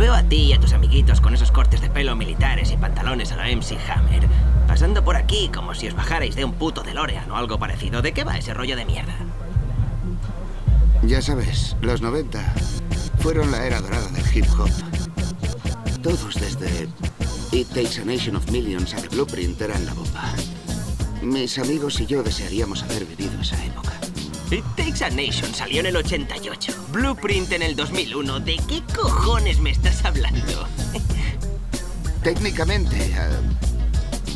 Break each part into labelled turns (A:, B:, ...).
A: veo a ti y a tus amiguitos con esos cortes de pelo militares y pantalones a la MC Hammer, pasando por aquí como si os bajarais de un puto DeLorean o algo parecido. ¿De qué va ese rollo de mierda?
B: Ya sabes, los 90 fueron la era dorada del hip hop. Todos desde It Takes a Nation of Millions a The Blueprint eran la bomba. Mis amigos y yo desearíamos haber vivido esa época.
A: It Takes a Nation salió en el 88, Blueprint en el 2001. ¿De qué cojones me estás hablando?
B: Técnicamente. Eh,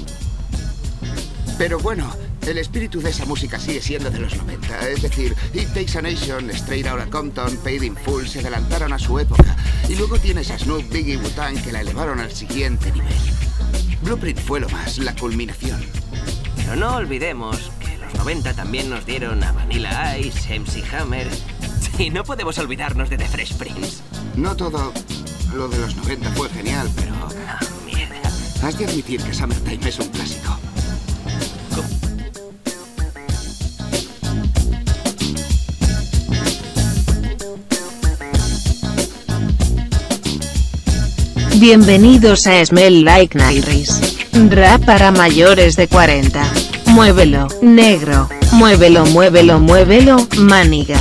B: pero bueno, el espíritu de esa música sigue siendo de los 90. Es decir, It Takes a Nation, Straight Outta Compton, Paid in Full se adelantaron a su época. Y luego tienes a Snoop, Biggie, Wu-Tang que la elevaron al siguiente nivel. Blueprint fue lo más, la culminación.
A: Pero no olvidemos también nos dieron a Vanilla Ice, MC Hammer. Y no podemos olvidarnos de The Fresh Prince.
B: No todo lo de los 90 fue genial, pero.
A: Ah, mierda.
B: Has de admitir que Summertime es un clásico.
C: Bienvenidos a Smell Like Nairis. Rap para mayores de 40. Muévelo, negro, muévelo, muévelo, muévelo, maniga.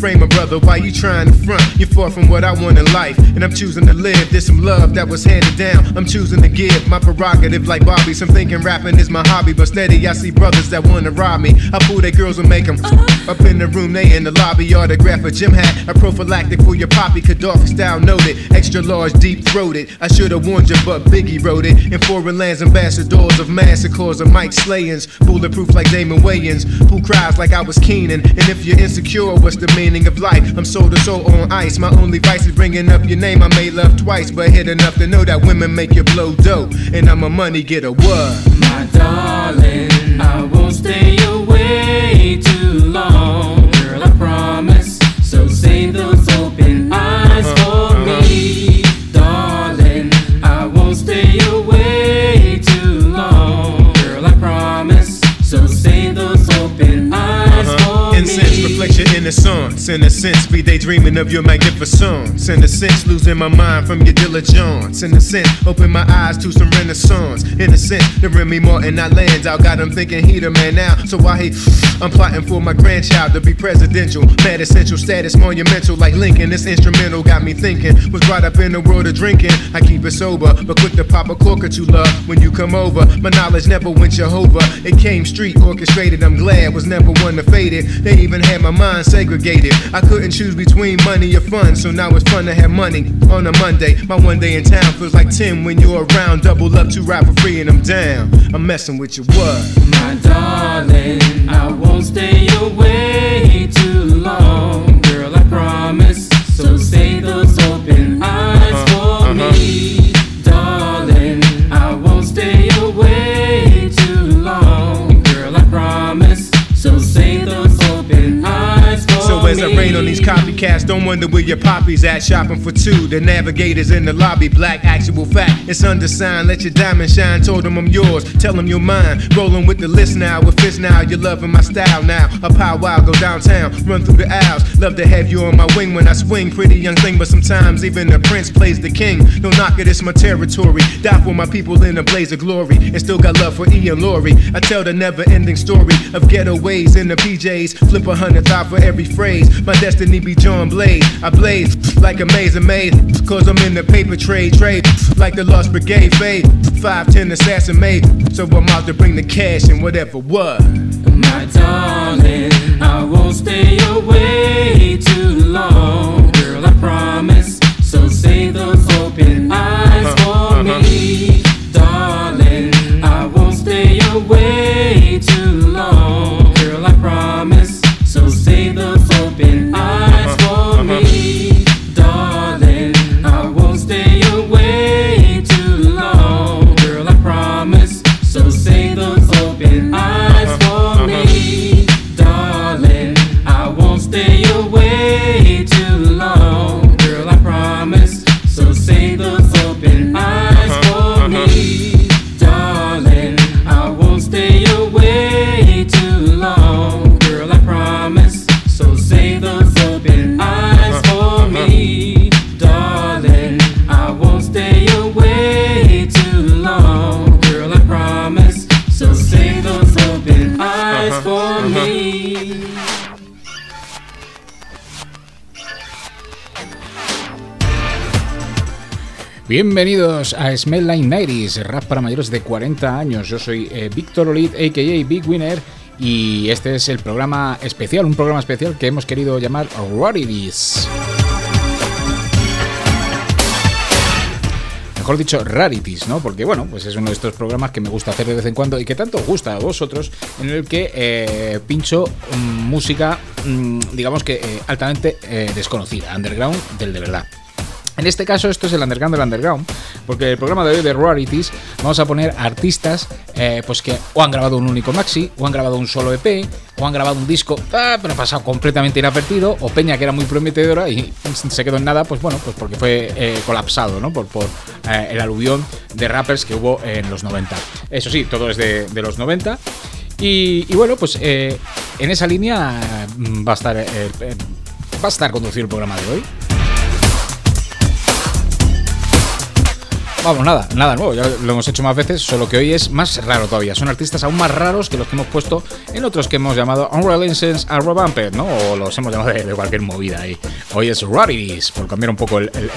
D: frame a brother, why you trying to front? You're far from what I want in life, and I'm choosing to live. There's some love that was handed down. I'm choosing to give my prerogative like Bobby. Some thinking rapping is my hobby, but steady I see brothers that wanna rob me. I pull their girls and make them uh-huh. up in the room, they in the lobby. Autograph a gym hat, a prophylactic for your poppy. Gaddafi style noted, extra large, deep throated. I should have warned you, but Biggie wrote it. In foreign lands, ambassadors of massacres of Mike slayings, bulletproof like Damon Wayans. Who cries like I was Keenan? And if you're insecure, what's the meaning? meaning of life. I'm soul to soul on ice. My only vice is bringing up your name. I may love twice, but hit enough to know that women make you blow dope. And I'm a money getter. What?
E: My darling, I won't stay away.
D: renaissance. In a sense, be they dreaming of your magnificence. In a sense, losing my mind from your diligence. In a sense, open my eyes to some renaissance. In a sense, the Remy Martin I lands out. Got him thinking he the man now. So why he? I'm plotting for my grandchild to be presidential. Mad essential status monumental like Lincoln. This instrumental got me thinking. Was brought up in the world of drinking. I keep it sober, but quick to pop a cork or two love when you come over. My knowledge never went Jehovah. It came street orchestrated. I'm glad was never one to fade it. They even had my mind set segregated. I couldn't choose between money or fun, so now it's fun to have money on a Monday. My one day in town feels like 10 when you're around. Double up to ride for free, and I'm down. I'm messing with your what?
E: My darling, I won't stay away too long. Girl, I promise.
D: podcast don't wonder where your poppies at, shopping for two. The navigators in the lobby, black actual fact. It's undersigned, let your diamond shine. Told them I'm yours, tell them you're mine. Rolling with the list now, with fist now. You're loving my style now. A powwow, go downtown, run through the aisles. Love to have you on my wing when I swing. Pretty young thing, but sometimes even the prince plays the king. No knock it, it's my territory. Die for my people in a blaze of glory. And still got love for Ian Laurie. I tell the never ending story of ghetto ways in the PJs. Flip a hundred for every phrase. My destiny be John Blake blade. I blaze like a maze of maze. Cause I'm in the paper trade, trade. Like the Lost Brigade fade. 510 assassin made. So I'm out to bring the cash and whatever what.
E: My darling, I won't stay away too long. Girl, I promise. So save those open eyes uh-huh, for uh-huh. me. Darling, I won't stay away too long. Girl, I promise. So save those open eyes.
F: Bienvenidos a Smell line 90 rap para mayores de 40 años. Yo soy eh, Víctor Olid, a.k.a. Big Winner, y este es el programa especial, un programa especial que hemos querido llamar Rarities. mejor dicho, rarities, ¿no? Porque bueno, pues es uno de estos programas que me gusta hacer de vez en cuando y que tanto gusta a vosotros, en el que eh, pincho mm, música, mm, digamos que eh, altamente desconocida, underground del de verdad. En este caso, esto es el underground del underground, porque el programa de hoy de Rarities vamos a poner artistas eh, pues que o han grabado un único maxi, o han grabado un solo EP, o han grabado un disco, ah, pero ha pasado completamente inadvertido, o Peña que era muy prometedora y se quedó en nada, pues bueno, pues porque fue eh, colapsado, ¿no? Por, por eh, el aluvión de rappers que hubo en los 90. Eso sí, todo es de, los 90. Y, bueno, pues en esa línea mm, va a estar, va a estar conducido el programa de hoy. Vamos, nada, nada nuevo, ya lo hemos hecho más veces, solo que hoy es más raro todavía. Son artistas aún más raros que los que hemos puesto en otros que hemos llamado Unreal Incense a Revamped, ¿no? O los hemos llamado de, cualquier movida ahí. Hoy es Rarities, por cambiar un poco el, el,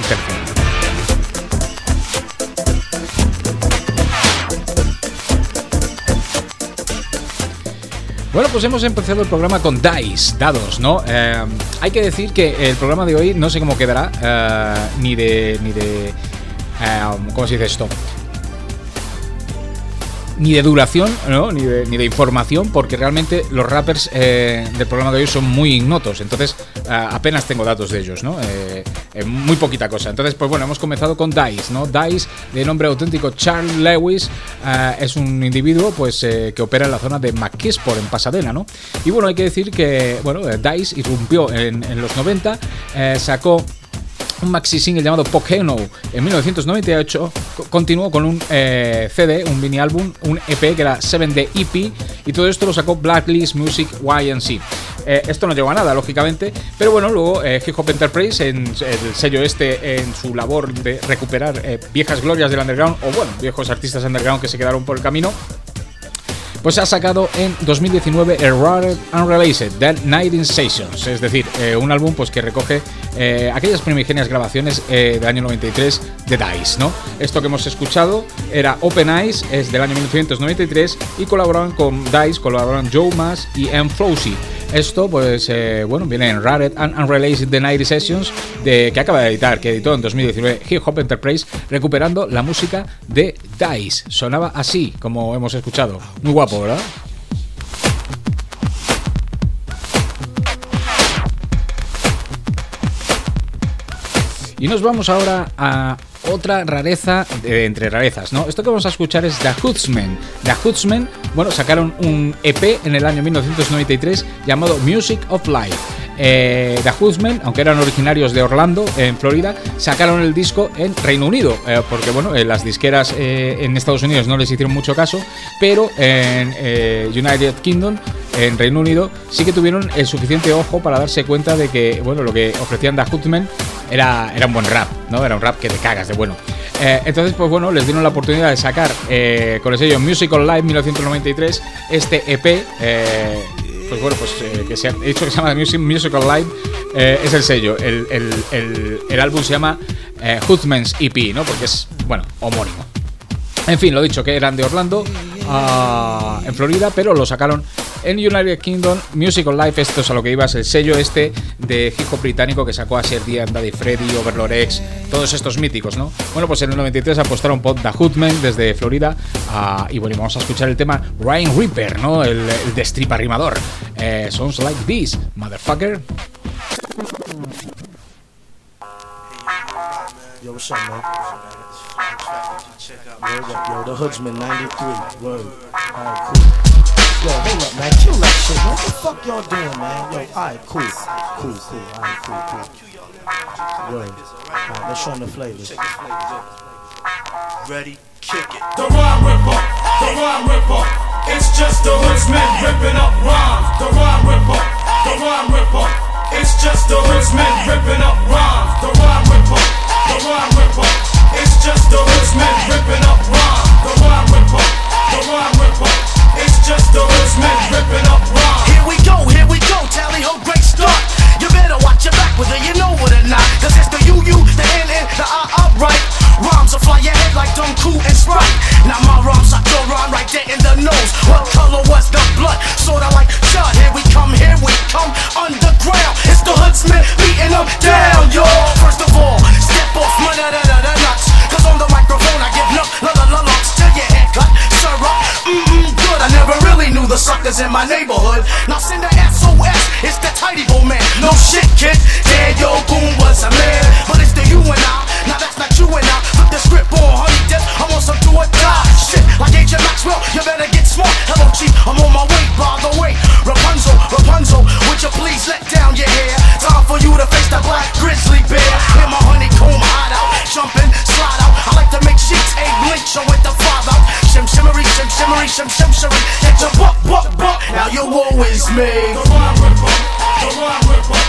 F: Bueno, pues hemos empezado el programa con Dice, dados, ¿no? Eh, hay que decir que el programa de hoy no sé cómo quedará, eh, ni de. ni de Ah, ¿cómo se dice esto? Ni de duración, ¿no? ni, de, información, porque realmente los rappers eh, del programa de hoy son muy ignotos, entonces apenas tengo datos de ellos, ¿no? Eh, eh, muy poquita cosa. Entonces, pues bueno, hemos comenzado con Dice, ¿no? Dice, de nombre auténtico Charles Lewis, es un individuo pues que opera en la zona de por en Pasadena, ¿no? Y bueno, hay que decir que, bueno, Dice irrumpió en, los 90, sacó un maxi single llamado Pokémon en 1998. Continuó con un eh, CD, un mini álbum, un EP que era 7D EP y todo esto lo sacó Blacklist Music YNC. Eh, esto no llegó a nada, lógicamente, pero bueno, luego eh, Hip Hop Enterprise, en el sello este, en su labor de recuperar eh, viejas glorias del underground, o bueno, viejos artistas underground que se quedaron por el camino, pues ha sacado en 2019 Error Unreleased, *Dead Night in Sessions, es decir, eh, un álbum pues que recoge eh, aquellas primigenias grabaciones eh, del año 93 de Dice, ¿no? Esto que hemos escuchado era Open Eyes, es del año 1993 y colaboraban con Dice, colaboraban Joe Mass y M. Flowsy. Esto, pues, eh, bueno, viene en Rared and Unreleased The Night Sessions, de, que acaba de editar, que editó en 2019 Hip Hop Enterprise, recuperando la música de Dice. Sonaba así, como hemos escuchado. Muy guapo, ¿verdad? Y nos vamos ahora a otra rareza entre rarezas, ¿no? Esto que vamos a escuchar es The Hoodsmen. The Hoodsmen, bueno, sacaron un EP en el año 1993 llamado Music of Life eh, The aunque eran originarios de Orlando, en Florida, sacaron el disco en Reino Unido, eh, porque bueno, eh, las disqueras eh, en Estados Unidos no les hicieron mucho caso, pero en United Kingdom, en Reino Unido, sí que tuvieron el suficiente ojo para darse cuenta de que bueno, lo que ofrecían The Hoodsman era, era un buen rap, ¿no? Era un rap que te cagas de bueno. entonces, pues bueno, les dieron la oportunidad de sacar con el sello Musical Live 1993 este EP pues bueno, pues eh, que se ha dicho que se llama Musical Live, eh, es el sello. El, el, el, álbum se llama eh, Hoodman's EP, ¿no? Porque es, bueno, homónimo. En fin, lo dicho, que eran de Orlando, ah, en Florida, pero lo sacaron en United Kingdom Musical Life. Esto es a lo que ibas, el sello este de hijo británico que sacó a día Daddy Freddy, Overlord X, todos estos míticos, ¿no? Bueno, pues en el 93 apostaron por The Hoodman desde Florida. Ah, y bueno, vamos a escuchar el tema Ryan Reaper, ¿no? El, de strip arrimador. Eh, sounds like this, motherfucker.
G: Yo, Word up, yo, the Hoodsman 93. Word. Alright, cool. Yo, hold up, man. Kill that shit. What the fuck y'all doing, man? Yo, alright, cool. Cool, cool. Alright, cool, cool. Word. Alright, let's show them the flavors.
H: Ready, kick it. The rhyme ripper, the rhyme ripper. It's just the hoodsman ripping up rhymes. The rhyme ripper, the rhyme ripper. It's just the hoodsman ripping up rhymes. The rhyme ripper, the rhyme ripper. It's just the horsemen ripping up The rhyme the rhyme It's just the ripping up rhyme.
I: Here we go, here we go, tally ho, great start. You better watch your back you know it or it's the UU, the the I Rhymes head like Sprite. Now my rhymes are right there in the nose. What color was the blood? Sorta like Judd. Here we come, here we come, underground. It's the hoodsman beating them down, y'all. First of all, step off, da da da da on the knew the suckers in my neighborhood. Now send a SOS, it's the tidy boy man. No shit, kid, yeah, yo, goon was a man. But it's the you and I, now that's not you and I. Flip the script on, honey, dip, I want some do or die. Shit, like Agent Maxwell, you better get smart. Hello, chief, I'm on my way, by the way. Rapunzel, Rapunzel, would you please let down your hair? Time for you to face the black grizzly bear. In my honeycomb out, jumping, slide out. I like to make sheets, a lynch, show with the father. Shim shimmery, shim shimmery, shim shim shimmery. Get buck, buck, buck. Now you always me.
H: The rhyme ripper, the rhyme ripper.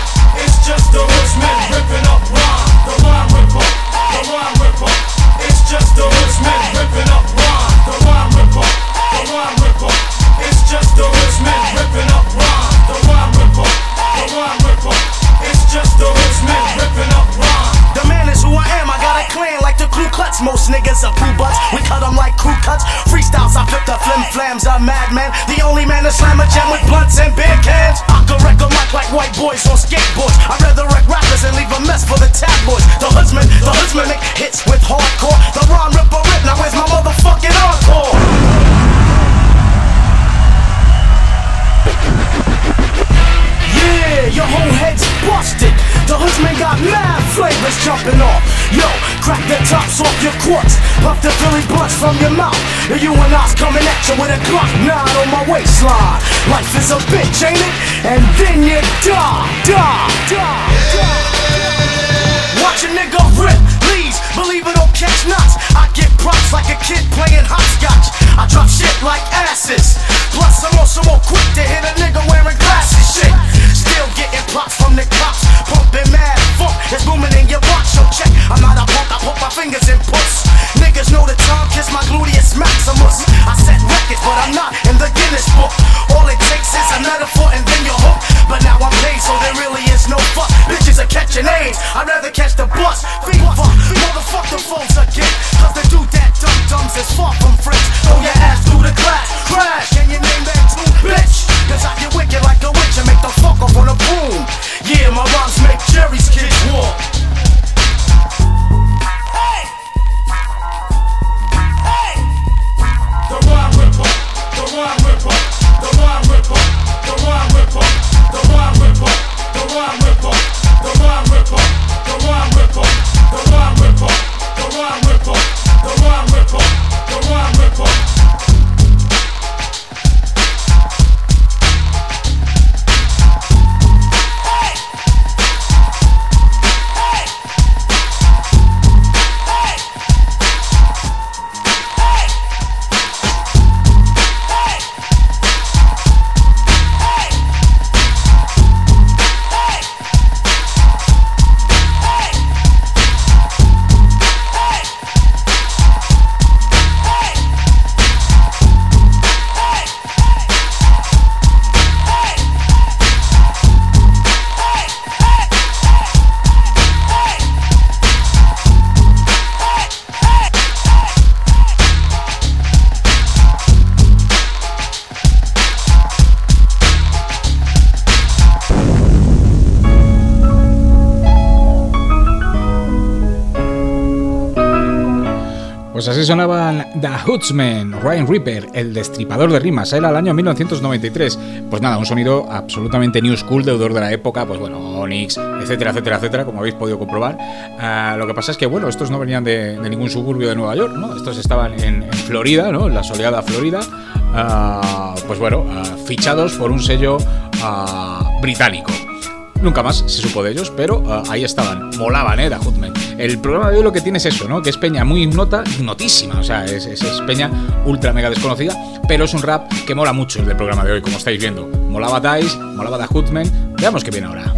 H: It's just the rich man ripping up rhyme. The rhyme ripper, the rhyme ripper. It's just the
I: rich man. And you and I's coming at you with a Glock 9 on my waistline. Life is a bitch, ain't it? And then you die.
F: sonaban The Hoodsman, Ryan Reaper, el destripador de rimas, ¿eh? era el año 1993. Pues nada, un sonido absolutamente new school, deudor de la época, pues bueno, Onyx, etcétera, etcétera, etcétera, como habéis podido comprobar. Ah, lo que pasa es que, bueno, estos no venían de, ningún suburbio de Nueva York, ¿no? Estos estaban en, Florida, ¿no? En la soleada Florida. Ah, pues bueno, ah, fichados por un sello británico. Nunca más se supo de ellos, pero ahí estaban. Molaban, ¿eh? The Hoodsman. El programa de hoy lo que tiene es eso, ¿no? Que es peña muy ignota, notísima. o sea, es, peña ultra mega desconocida, pero es un rap que mola mucho el del programa de hoy, como estáis viendo. Molaba Dice, molaba Da Hutman. veamos qué viene ahora.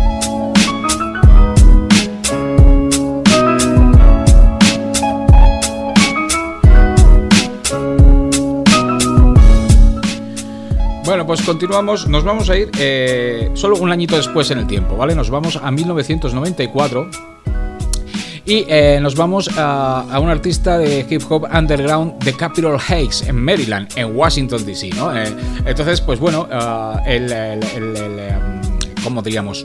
F: Bueno, pues continuamos. Nos vamos a ir eh, solo un añito después en el tiempo, ¿vale? Nos vamos a 1994 y eh, nos vamos a, un artista de hip hop underground de Capitol Heights, en Maryland, en Washington, D.C. ¿no? Eh, entonces, pues bueno, ah, el, em, ¿Cómo diríamos?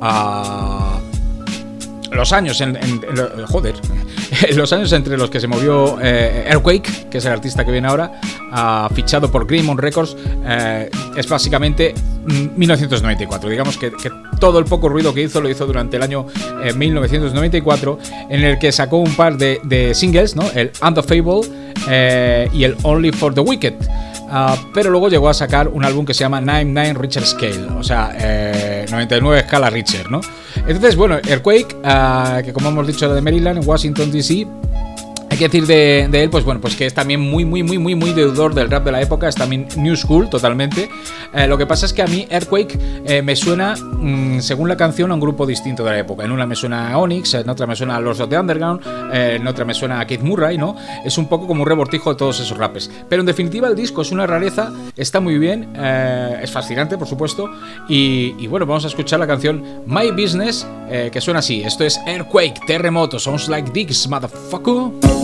F: Ah, los años en, joder los años entre los que se movió eh, Earthquake que es el artista que viene ahora ah, fichado por Grimmon Records es básicamente 1994. Mm, Digamos que, todo el poco ruido que hizo lo hizo durante el año 1994, eh, en el que sacó un par de, singles, ¿no? El And Fable eh, y el Only for the Wicked. Ah, pero luego llegó a sacar un álbum que se llama 99 richard Scale, o sea, 99 escala richard ¿no? Entonces, bueno, Earthquake, ah, que como hemos dicho era de Maryland, Washington DC, hay que decir de, él, pues bueno, pues que es también muy, muy, muy, muy, muy deudor del rap de la época, es también New School totalmente. Eh, lo que pasa es que a mí Earthquake eh, me suena, mm, según la canción, a un grupo distinto de la época. En una me suena a Onyx, en otra me suena a Los the Underground, eh, en otra me suena a Keith Murray, ¿no? Es un poco como un rebortijo de todos esos rapes. Pero en definitiva el disco es una rareza, está muy bien, es fascinante, por supuesto. Y, y, bueno, vamos a escuchar la canción My Business, que suena así. Esto es Earthquake, terremoto, sounds like dicks, motherfucker.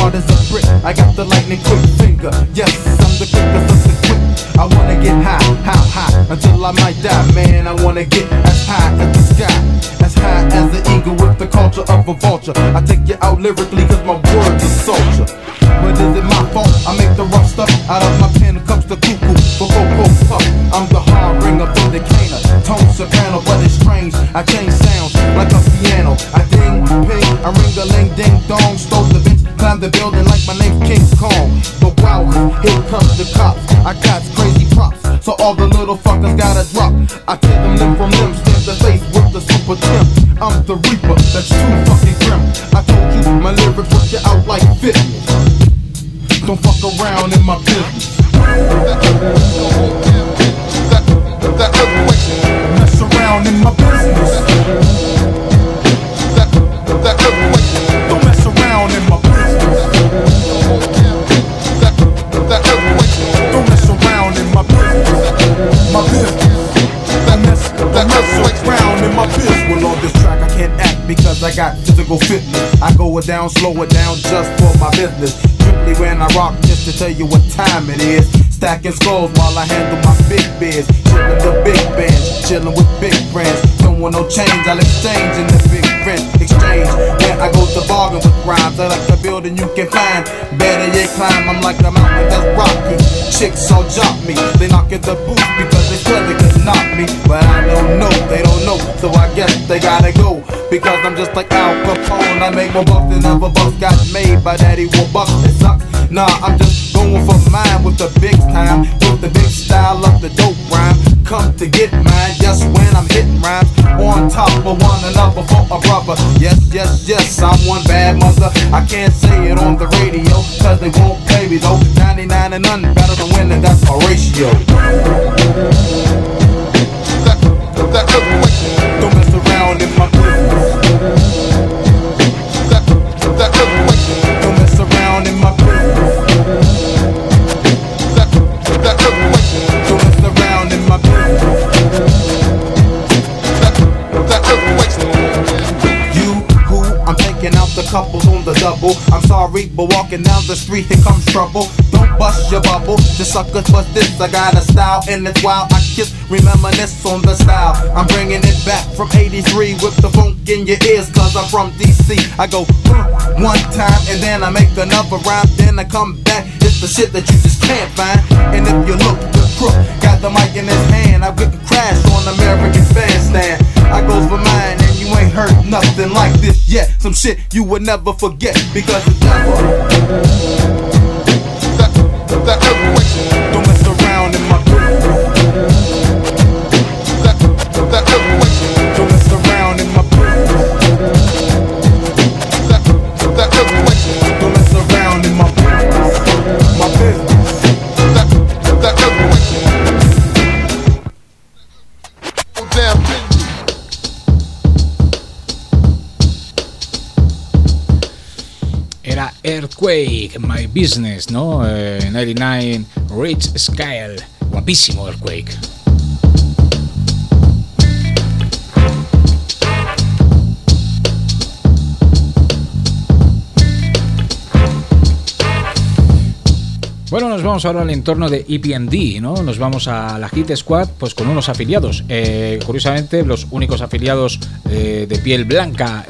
J: hard as a brick. I got the lightning quick finger. Yes, I'm the quickest of the quick. I wanna get high, high, high, until I might die, man. I wanna get as high as the sky, as high as the eagle with the culture of a vulture. I take you out lyrically, cause my words are soldier. But is it my fault? I make the rough stuff out of my pen comes the cuckoo for Coco Puff. I'm the harbinger, vindicator, tone soprano, but it's strange. I change the building down, slow it down just for my business. Strictly when I rock, just to tell you what time it is. Stacking skulls while I handle my big biz. Chillin' the big bands, chilling with big friends. Don't want no change, I'll exchange in the big rent exchange. When I go to bargain with rhymes, I like the building you can find. Better yet, climb, I'm like the mountain that's rocky. Chicks all drop me, they knock at the booth because they feel they could knock me. But I don't know, they don't know, so I guess they gotta go. Because I'm just like Al Capone. I make more bucks than ever bucks got made by Daddy Warbucks. It sucks. Nah, I'm just going for mine with the big time, with the big style of the dope rhyme. Come to get mine just when I'm hitting rhymes on top of one another for a brother. Yes, yes, yes, I'm one bad mother. I can't say it on the radio, cause they won't play me though. 99 and none better than winning, that's a ratio. That, that, that, in my You who I'm taking out the couples on the double. I'm sorry, but walking down the street, here comes trouble bust your bubble. The suckers bust this, I got a style and it's wild. I kiss, reminisce on the style. I'm bringing it back from 83 with the funk in your ears, cause I'm from DC. I go one time and then I make another rhyme, then I come back. It's the shit that you just can't find. And if you look, the crook got the mic in his hand. I whip crash on American bandstand. I goes for mine and you ain't heard nothing like this yet. Some shit you would never forget because it's never the earth Earthquake, My Business,
F: ¿no? 99, eh, Rich Scale, guapísimo Earthquake. Bueno, nos vamos ahora al entorno de EPMD, ¿no? Nos vamos a la Hit Squad pues con unos afiliados. Eh, curiosamente, los únicos afiliados eh, de piel blanca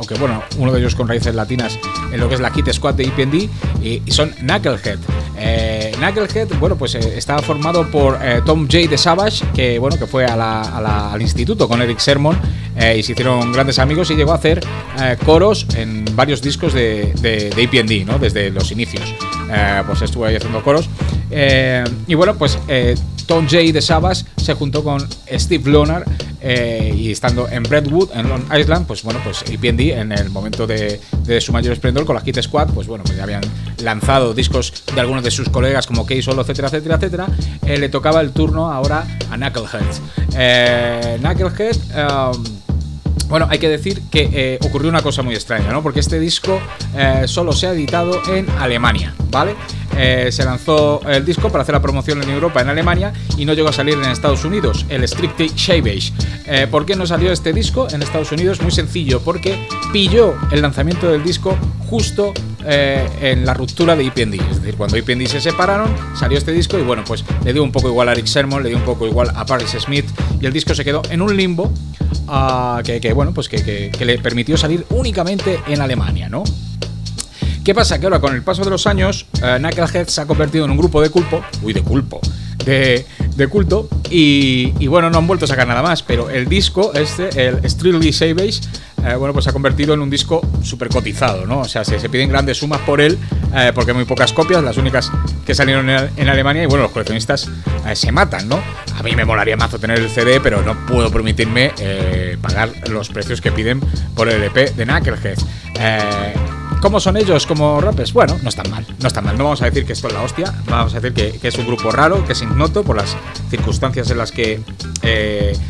F: aunque bueno, uno de ellos con raíces latinas en lo que es la Kit Squad de EPND, y, son Knucklehead. Eh, Knucklehead, bueno, pues eh, estaba formado por eh, Tom J. de Savage, que bueno, que fue al instituto con Eric Sermon y se hicieron grandes amigos y llegó a hacer coros en varios discos de, de, e ¿no? Desde los inicios. pues estuve ahí haciendo coros. y bueno, pues Tom J. de Savage se juntó con Steve Loner... Eh, y estando en Brentwood, en Long Island, pues bueno, pues el EPND en el momento de, su mayor esplendor con la Kit Squad, pues bueno, pues ya habían lanzado discos de algunos de sus colegas como k Solo, etcétera, etcétera, etcétera. Eh, le tocaba el turno ahora a Knucklehead. Eh, Knucklehead. Um, bueno, hay que decir que eh, ocurrió una cosa muy extraña, ¿no? Porque este disco eh, solo se ha editado en Alemania, ¿vale? Eh, se lanzó el disco para hacer la promoción en Europa, en Alemania, y no llegó a salir en Estados Unidos, el Strictly Shaveage. ¿Por qué no salió este disco en Estados Unidos? Muy sencillo, porque pilló el lanzamiento del disco justo en la ruptura de IPND. Es decir, cuando IPND se separaron, salió este disco y bueno, pues le dio un poco igual a Eric Sermon, le dio un poco igual a Paris Smith, y el disco se quedó en un limbo que, bueno, pues que, le permitió salir únicamente en Alemania, ¿no? ¿Qué pasa? Que ahora con el paso de los años, eh, Knucklehead se ha convertido en un grupo de culpo, uy, de culpo, de, culto, y, bueno, no han vuelto a sacar nada más, pero el disco, este, el Strictly Savage, eh, bueno, pues se ha convertido en un disco súper cotizado, ¿no? O sea, se, piden grandes sumas por él, eh, porque hay muy pocas copias, las únicas que salieron en, Alemania, y bueno, los coleccionistas eh, se matan, ¿no? A mí me molaría mazo tener el CD, pero no puedo permitirme pagar los precios que piden por el EP de Knucklehead. ¿Cómo son ellos como rappers? Bueno, no están mal, no están mal. No vamos a decir que esto es la hostia, vamos a decir que, es un grupo raro, que es ignoto por las circunstancias en las que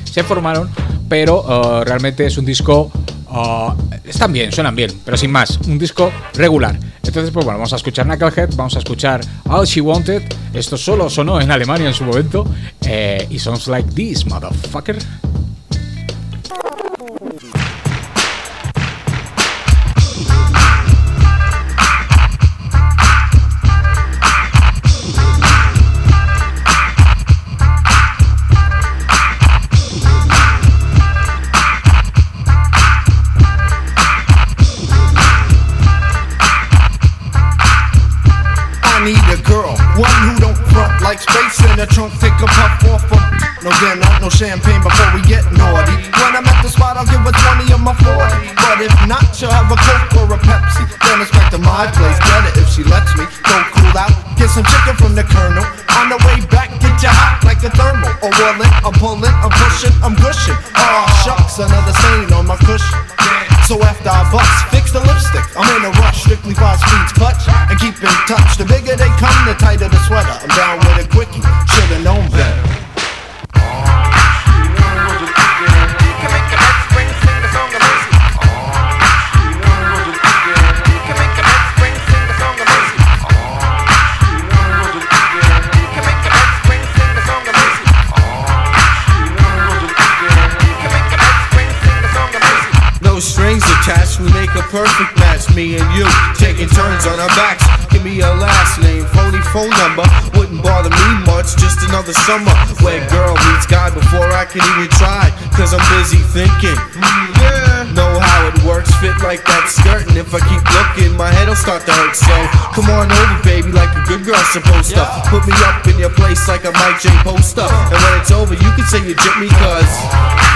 F: se formaron, pero oh, realmente es un disco Ah, están bien, suenan bien, pero sin más, un disco regular. Entonces, pues bueno, vamos a escuchar Knucklehead, vamos a escuchar All She Wanted. Esto solo sonó en Alemania en su momento. Eh, y son like this, motherfucker.
K: the trunk, take a puff off from No getting out, no champagne before we get naughty When I'm at the spot, I'll give a 20 of my 40 But if not, she'll have a Coke or a Pepsi Then it's back to my place, get it if she lets me Go cool out, get some chicken from the Colonel On the way back, get you hot like a thermal Or I'm pulling, I'm pushing, I'm gushing Oh, ah, shucks, another stain on my cushion so after I bust, fix the lipstick. I'm in a rush, strictly fast speeds clutch and keep in touch. The bigger they come, the tighter the sweater. I'm down with a quickie, should've known better. perfect match, me and you taking turns on our backs. Give me your last name, phony phone number. Wouldn't bother me much, just another summer. Where girl meets guy before I can even try, cause I'm busy thinking. Yeah. Know how it works, fit like that skirt. And if I keep looking, my head'll start to hurt. So come on over, baby, like a good girl's supposed to. Put me up in your place like a Mike J poster. And when it's over, you can say you jip me, cause.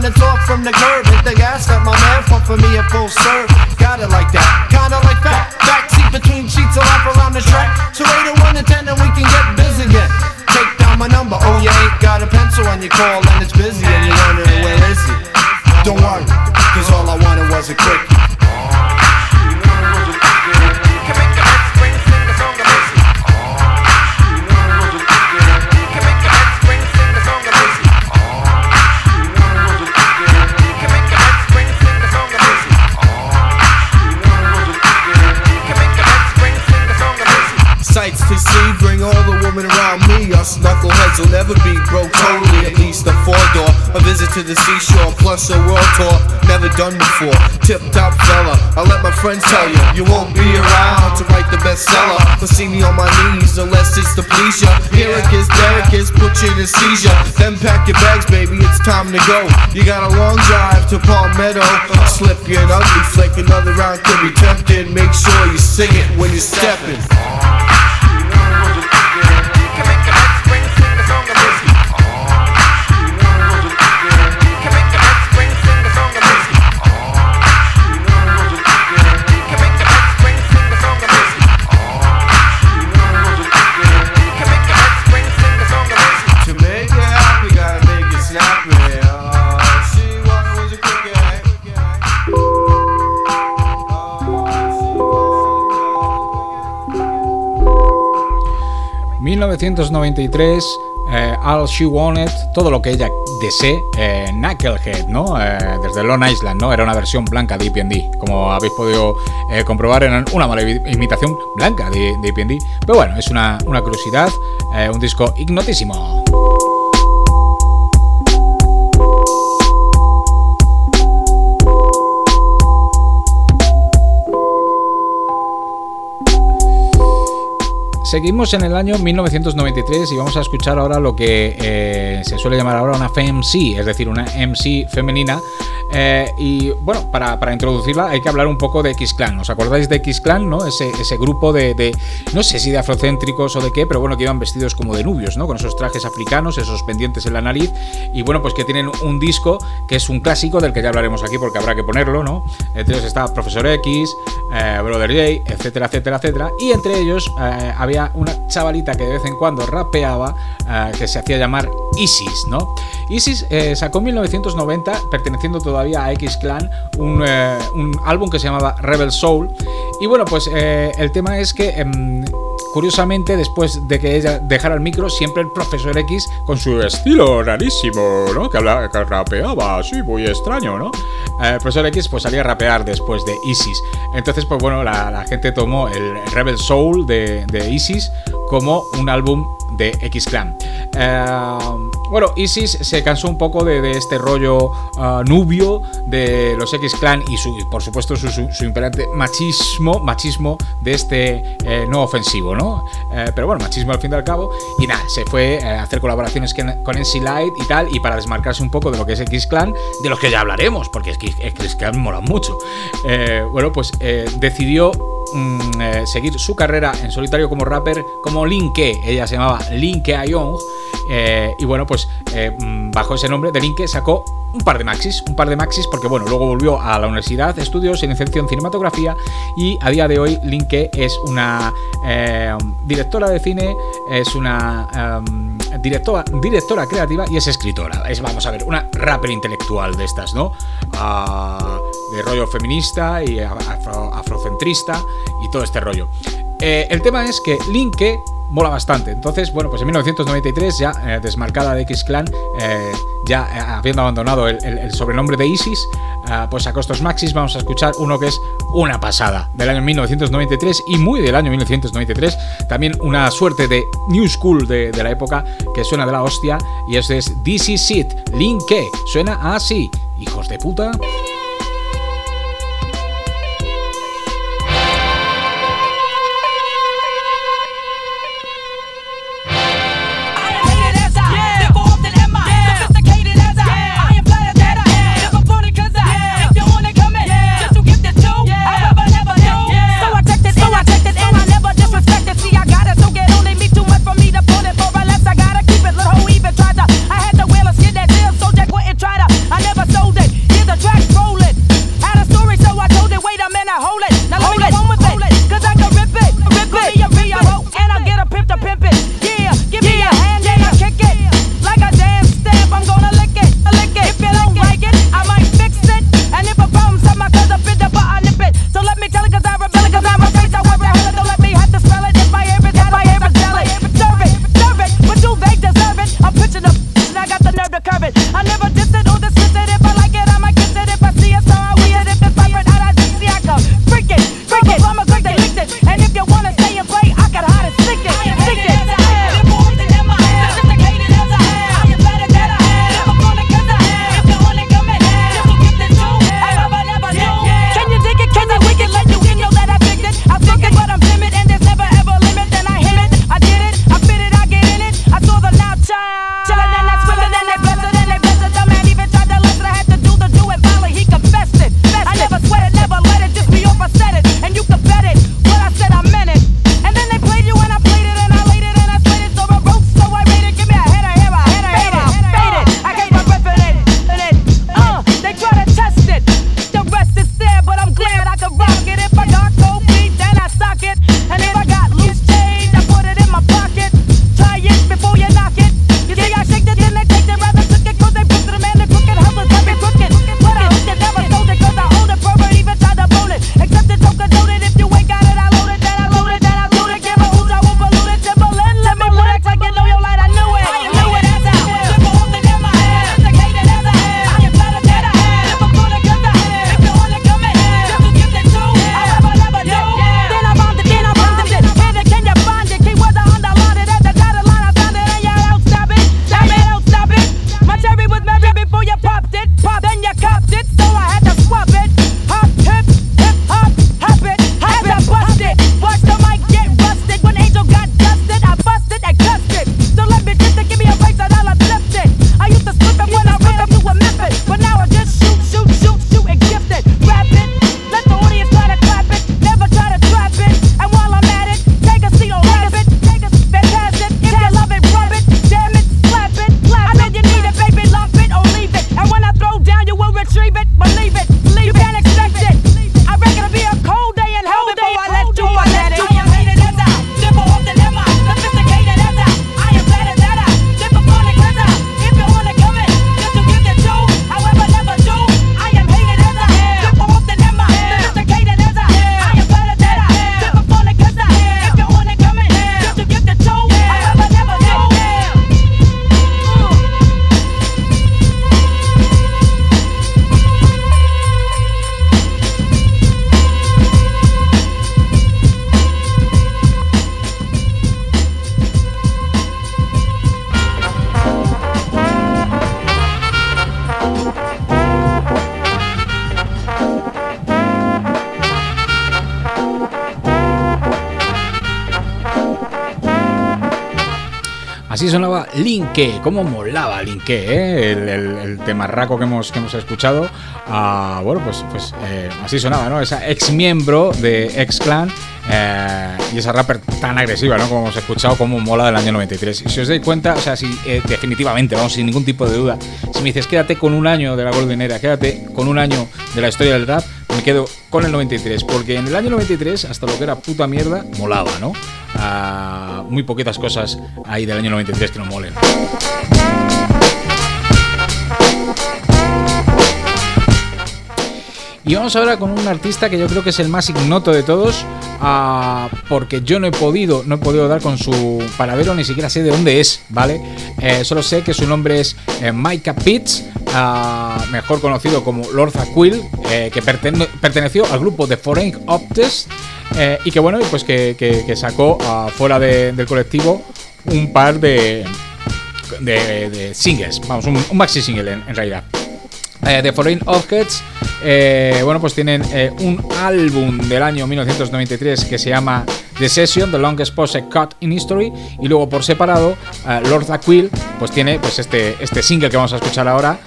K: line of thought from the curb. Hit the gas, got my man pump for me a full serve. Got it like that, kinda like that. Backseat between sheets, a lap around the track. So one and 10 and we can get busy again. Take down my number, oh you ain't got a pencil on your call and it's busy and you're wondering where is he? Don't worry. plus a world tour, never done before. Tip top fella, I let my friends tell you, you won't be around to write the bestseller. But see me on my knees unless it's to please ya. Here it is, there it is, put you in a seizure. Then pack your bags, baby, it's time to go. You got a long drive to Palmetto. Slip you an ugly flake, another round could be tempting. Make sure you sing it when you're stepping.
F: 1993, eh, All She Wanted, todo lo que ella desee, eh, Knucklehead, ¿no? Eh, desde Lone Island, ¿no? Era una versión blanca de IPD, como habéis podido comprobar era una mala imitación blanca de, de Pero bueno, es una, una curiosidad, un disco ignotísimo. Seguimos en el año 1993 y vamos a escuchar ahora lo que eh, se suele llamar ahora una FMC, es decir, una MC femenina, eh, y bueno, para, introducirla hay que hablar un poco de X-Clan. ¿Os acordáis de X-Clan, no? Ese, ese grupo de, no sé si de afrocéntricos o de qué, pero bueno, que iban vestidos como de nubios, ¿no? Con esos trajes africanos, esos pendientes en la nariz. Y bueno, pues que tienen un disco que es un clásico del que ya hablaremos aquí porque habrá que ponerlo, ¿no? Entre ellos estaba Profesor X, eh, Brother J, etcétera, etcétera, etcétera. Y entre ellos eh, había una chavalita que de vez en cuando rapeaba que se hacía llamar Isis, ¿no? Isis sacó en 1990, perteneciendo todavía había a X-Clan eh, un, álbum que se llamaba Rebel Soul. Y bueno, pues eh, el tema es que... Em, curiosamente, después de que ella dejara el micro, siempre el profesor X, con su estilo rarísimo, ¿no? Que, hablaba, que rapeaba así, muy extraño, ¿no? Eh, el profesor X pues salía a rapear después de Isis. Entonces, pues bueno, la, gente tomó el Rebel Soul de Isis como un álbum de X-Clan. Eh, bueno, Isis se cansó un poco de, este rollo ah, nubio de los X-Clan y, por supuesto su, imperante machismo, machismo de este eh, no ofensivo, ¿no? Eh, pero bueno, machismo al fin y al cabo. Y nada, se fue a hacer colaboraciones con NC Light y tal, y para desmarcarse un poco de lo que es X-Clan, de los que ya hablaremos, porque es X-Clan mola mucho. bueno, pues decidió mm, seguir su carrera en solitario como rapper como Linke, ella se llamaba Linke Ayong eh, y bueno, pues eh, mm, bajo ese nombre de Linke sacó un par de maxis, un par de maxis, porque bueno, luego volvió a la universidad, estudios en excepción cinematografía y a día de hoy Linke es una eh, directora de cine, es una directora, directora creativa y es escritora. Es, vamos a ver, una rapper intelectual de estas, ¿no? Ah,
L: de rollo feminista y afrocentrista y todo este rollo. el tema es que Linke mola bastante. Entonces, bueno, pues en 1993, ya eh, desmarcada de X-Clan, eh, ya eh, habiendo abandonado el, sobrenombre de Isis, pues a costos maxis vamos a escuchar uno que es una pasada del año 1993 y muy del año 1993. También una suerte de New School de, de la época que suena de la hostia y eso es This Is It, Link Suena así, hijos de puta. Así sonaba Linke, como molaba Linke, eh, el, el, raco que hemos, escuchado. Ah, bueno, pues, pues eh, así sonaba, ¿no? Esa ex miembro de ex clan. Eh, y esa rapper tan agresiva, ¿no? Como hemos escuchado, como mola del año 93. Si os doy cuenta, o sea, si definitivamente, vamos, sin ningún tipo de duda, si me dices quédate con un año de la Golden Era, quédate con un año de la historia del rap, me quedo con el 93, porque en el año 93, hasta lo que era puta mierda, molaba, ¿no? Ah, muy poquitas cosas hay del año 93 que no molen.
F: Y vamos ahora con un artista que yo creo que es el más ignoto de todos, ah, porque yo no he podido, no he podido dar con su paradero, ni siquiera sé de dónde es, ¿vale? Eh, solo sé que su nombre es Micah eh, Pitts, mejor conocido como Lorza Quill, eh, que perteneció al grupo de Foreign Optes eh, y que bueno, pues que, sacó ah, fuera del colectivo un par de, de, singles, vamos, un, maxi single en realidad. Eh, The Foreign Objects, eh, bueno, pues tienen eh, un álbum del año 1993 que se llama The Session, The Longest Pose Cut in History, y luego por separado, Lord Aquil, pues tiene pues este, este single que vamos a escuchar ahora,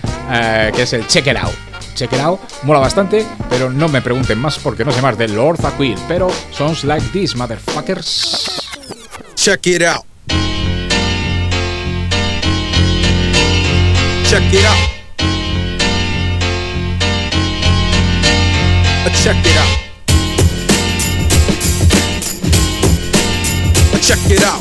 F: que es el Check It Out. Check It Out mola bastante, pero no me pregunten más porque no sé más de Lord Aquil, pero sounds like this, motherfuckers.
M: Check It Out. Check It Out. Check it out. Check it out.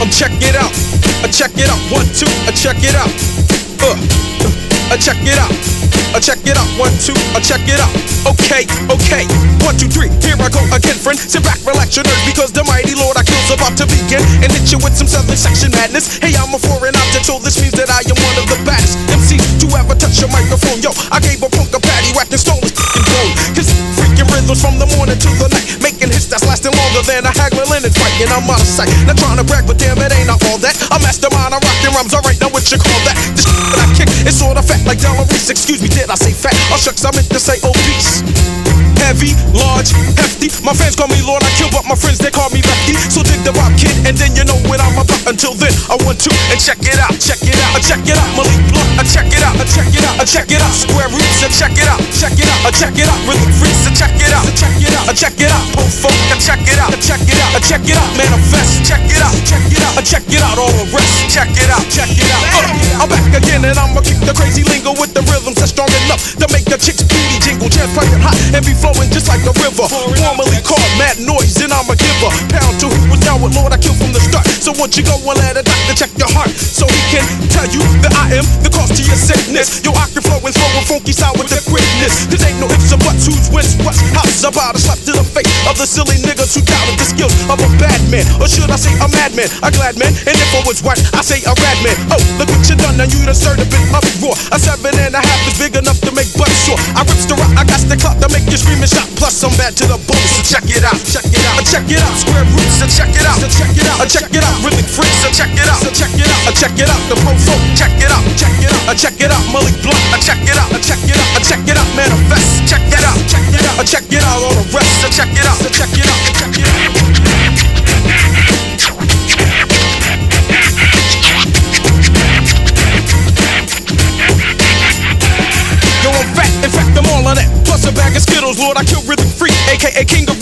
M: Um, check it out. I uh, check it out. One, two. I uh, check it out. Uh, I uh, check it out uh, check it out. One, two, uh, check it out. Okay, okay. One, two, three, here I go again, friend. Sit back, relax your nerves because the mighty Lord I kill's about to begin and hit you with some southern section madness. Hey, I'm a foreign object, so this means that I am one of the baddest MCs to ever touch a microphone. Yo, I gave a punk a patty, and stone, and gold. Cause freak rhythms from the morning to the night, making hits that's lasting longer than a Hagler Lennon fight. And I'm out of sight, not trying to brag, but damn, it ain't all that. A mastermind, I am rocking rhymes, alright, now what you call that? This that I kick is sorta fat, like Dallin Reese. Excuse me, did I say fat? Oh shucks, I meant to say obese heavy, large, hefty. My fans call me Lord, I kill, but my friends they call me Lefty. So dig the rock, kid, and then you know what I'm about. Until then, I want to and check it out, check it out, I check it out. Malik Blunt, I check it out, I check it out, I check it out. Square roots, I check it out, check it out, I check it out. Relief roots, I check it out it out, check it out, check it out, mofo. Check it out, check it out, check it out, manifest. Check it out, check it out, check it out, all the rest. Check it out, check it out. I'm back again and I'ma kick the crazy lingo with the rhythms that's strong enough to make the chicks booty jingle. Jazz piping hot and be flowing just like a river. Formerly called Mad Noise, and I'm going to give a Pound to who down with Lord, I killed from the start. So once you go and let a doctor check your heart, so he can tell you that I am the cause to your sickness. Yo, I can flow and flow a funky sound with the quickness. Cause ain't no ifs or buts, who's wins, what's house. about bowed slap to the face of the silly niggas who doubted the skills of a bad man. Or should I say a madman, a glad man? And if I was white, I say a rad man. Oh, look what you done, now you done served a bit of uproar. A seven and a half is big enough to make butt sure. I rips the rock, I got the clock to make you scream and shout. Plus, I'm bad to the bone, so check it out, check it out, check it out. Square roots, so check it out, check it out, check it out. Really free, so check it out, check it out, check it out. The pro folk, check it out, check it out, check it out. Malik Blunt, check it out, check it out, check it out. Manifest, check it out, check it out, check it out, all the rest. So check it out, so check it out, so check it out. Yo, I'm fat, in fact, I'm all of that. Plus a bag of Skittles, Lord, I kill rhythm freak, aka King of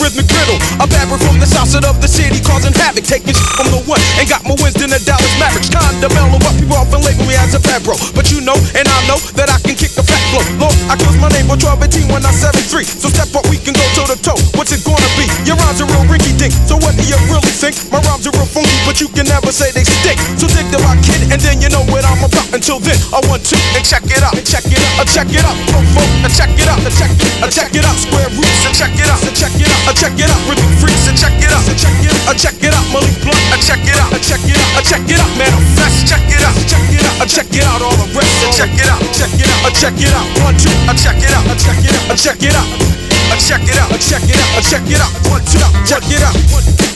M: a rapper from the south side of the city, causing havoc, taking from the one. Ain't got more wins than the Dallas Mavericks. Kinda mellow up, you often label me as a fat bro. But you know, and I know that I can kick a fat blow. Lord, I close my name on 12 18 when I'm 7 3. So step up, we can go toe to toe. What's it gonna be? Your rhymes are real dink. So what do you really think? My rhymes are real funky, but you can never say they stick. So dig to my kid, and then you know what I'm about. Until then, I want to and check it out, check it out, check it out. Funk, and check it out, check it, and check it out. Square roots, and check it out, check it out, check it out. Rhythm freaks, and check it out, check it, and check it out. Malik Blunt, check it out, check it out, check it out. Man, fast, check it out, check it out, check it out. All the rest, check it out, check it out, check it out. One, two, check it out, check it out, check it out. I check it out, I check it out, I check it out, one, two, check it out,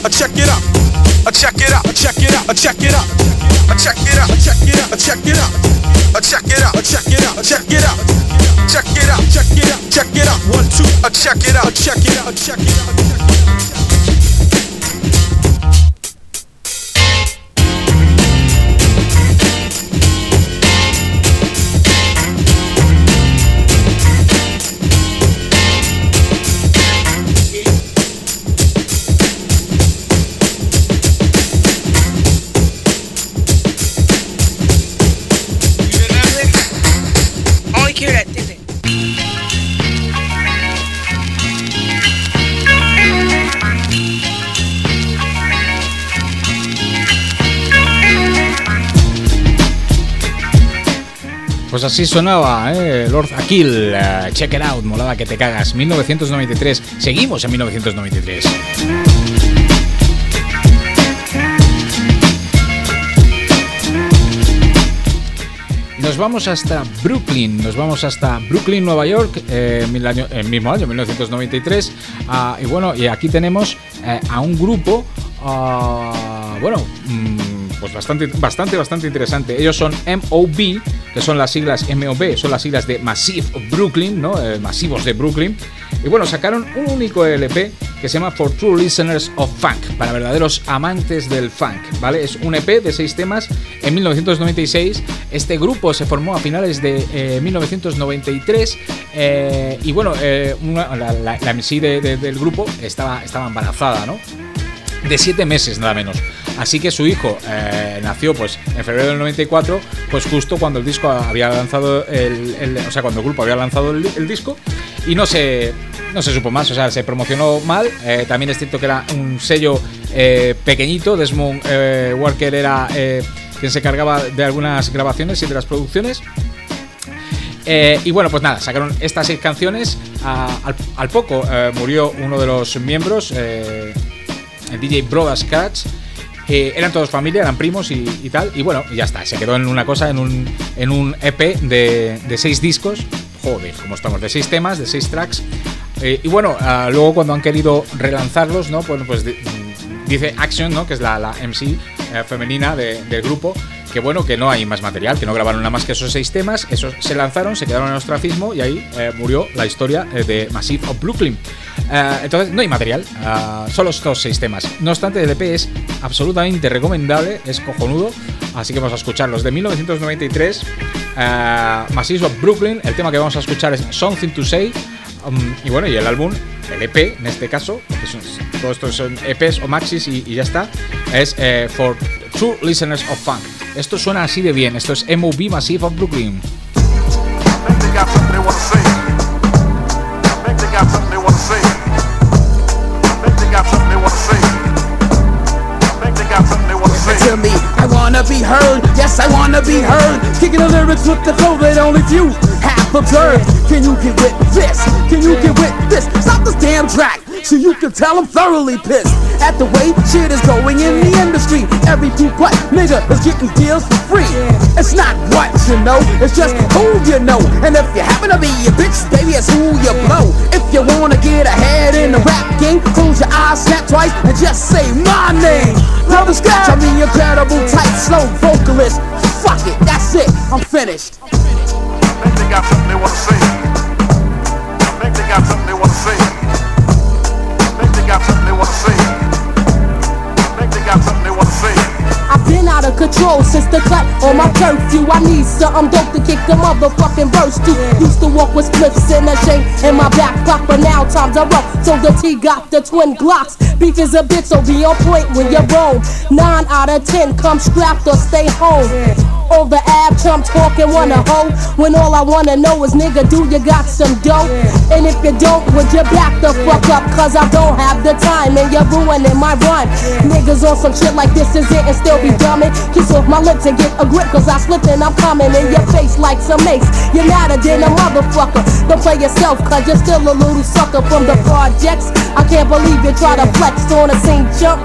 M: I check it out, I check it out, I check it out, I check it out, I check it out, I check it out, I check it out, I check it out, I check it out, I check it out, check it out, check it out, check it out, one, two, I check it out, check it out, check it out.
F: Pues así sonaba, eh, Lord Akil, eh, Check It Out, Molada que te cagas, 1993, seguimos en 1993. Nos vamos hasta Brooklyn, nos vamos hasta Brooklyn, Nueva York, eh, el, eh, mismo año, 1993. Ah, y bueno, y aquí tenemos a un grupo, ah, bueno, mm, pues bastante, bastante, bastante interesante. Ellos son MOB que son las siglas MOB, son las siglas de Massive Brooklyn, ¿no? Eh, masivos de Brooklyn. Y bueno, sacaron un único LP que se llama For True Listeners of Funk, para verdaderos amantes del funk, ¿vale? Es un EP de seis temas en 1996. Este grupo se formó a finales de 1993 eh, eh, y bueno, la, la, MC del grupo estaba, estaba embarazada, ¿no? De siete meses nada menos. Así que su hijo eh, nació pues en febrero del 94, pues justo cuando el disco había lanzado sea, cuando grupo había lanzado el, disco y no se no se supo más, o sea, se promocionó mal. Eh, también es cierto que era un sello eh, pequeñito, Desmond Walker era quien se cargaba de algunas grabaciones y de las producciones. y bueno, pues nada, sacaron estas seis canciones. al, poco murió uno de los miembros, el DJ Brothers Catch, eran todos familia, eran primos y, tal. Y bueno, ya está. Se quedó en una cosa, en un, EP e de, seis discos. Joder, como estamos, de seis temas, de seis tracks. Eh, y bueno, ah, luego cuando han querido relanzarlos, ¿no? pues dice Action, ¿no? Que es la, la MC eh, femenina del grupo que bueno, que no hay más material, que no grabaron nada más que esos seis temas, esos se lanzaron, se quedaron en ostracismo y ahí eh, murió la historia eh, de Massive of Brooklyn. Eh, entonces, no hay material, Son solo estos seis temas. No obstante, el EP es absolutamente recomendable, es cojonudo, así que vamos a escucharlos de 1993, Massive of Brooklyn, el tema que vamos a escuchar es Something to Say, Um, y bueno, y el álbum, el EP en este caso, porque son, todos estos son EPs o maxis y, y ya está, es eh, For True Listeners of Funk. Esto suena así de bien, esto es MOB Massive of Brooklyn.
N: to me. I wanna be heard, yes, I wanna be heard. Kicking the lyrics with the flow that only few have observed. Can you get with this? Can you get with this? Stop this damn track so you can tell I'm thoroughly pissed at the way shit is going in the industry. Every two butt nigga is getting deals for free. It's not what you know, it's just who you know. And if you happen to be a bitch, baby, it's who you blow. If you wanna get ahead in the rap game, close your eyes, snap twice, and just say my name. Brother Scratch, I'm the incredible tight, slow vocalist. Fuck it, that's it, I'm finished.
O: I think they got something they wanna say. I
P: have been out of control since the cut on my curfew. I need I'm dope to kick the motherfucking verse to. Used to walk with clips in a chain in my backpack, but now times are rough. So the T got the twin blocks. Beef is a bitch, so be on point when you're wrong. Nine out of ten come strapped or stay home the ab, Trump talking, wanna hoe. When all I wanna know is, nigga, do you got some dope? And if you don't, would you back the fuck up? Cause I don't have the time, and you're ruining my rhyme. Niggas on some shit like this is it, and still be dumbing. Kiss off my lips and get a grip, cause I slipped and I'm coming in your face like some mace. You're not a than a motherfucker. Don't play yourself, cause you're still a little sucker from the projects. I can't believe you try to flex on a scene jump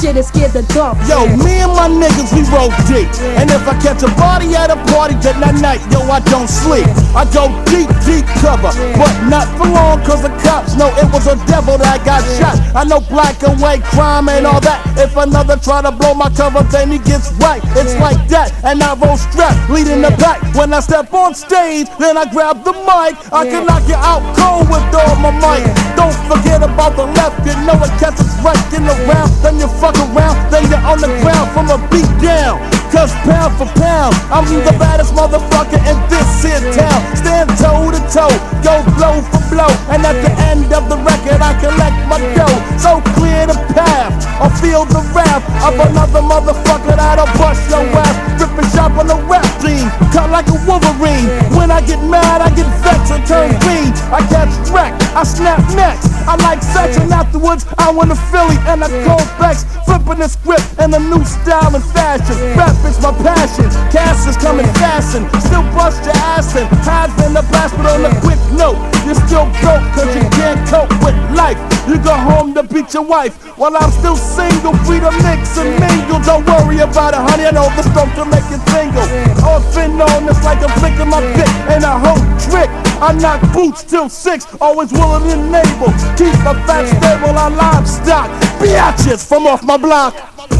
P: shit scared dump.
G: Yo, me and my niggas, we roll deep. And if I catch a body at a party, then that night, yo, I don't sleep. I go deep, deep cover. But not for long, cause the cops know it was a devil that got shot. I know black and white crime and all that. If another try to blow my cover, then he gets right. It's like that. And I roll strap, leading the pack. When I step on stage, then I grab the mic. I can knock you out cold with all my might. Don't forget about the left, you know it catches right in the round. Then you fuck around, then you're on the ground from a beat down. Cause pound for pound, I'm the baddest motherfucker in this here town. Stand toe to toe, go blow for blow. And at the end of the record, I collect my dough. So clear the path, I feel the wrath of another motherfucker that'll bust your ass. Ripping shop on the rap team, cut like a Wolverine. When I get mad, I get vexed and turn green. I catch wreck, I snap necks. I like sex, and afterwards, I win a Philly and I go respects, flipping the script and the new style and fashion. Rap is my passion, Cast is coming fast and still bust your ass and hide in the blast, but on a quick note, you're still broke cause you can't cope with life. You go home to beat your wife while I'm still single, free to mix and mingle. Don't worry about it, honey. I know the stuff to make it tingle. All been on this like I'm flicking my dick and a whole trick. I knock boots till six, always willing and able. Keep my fat stable, on livestock. Biatches from off my block.
Q: think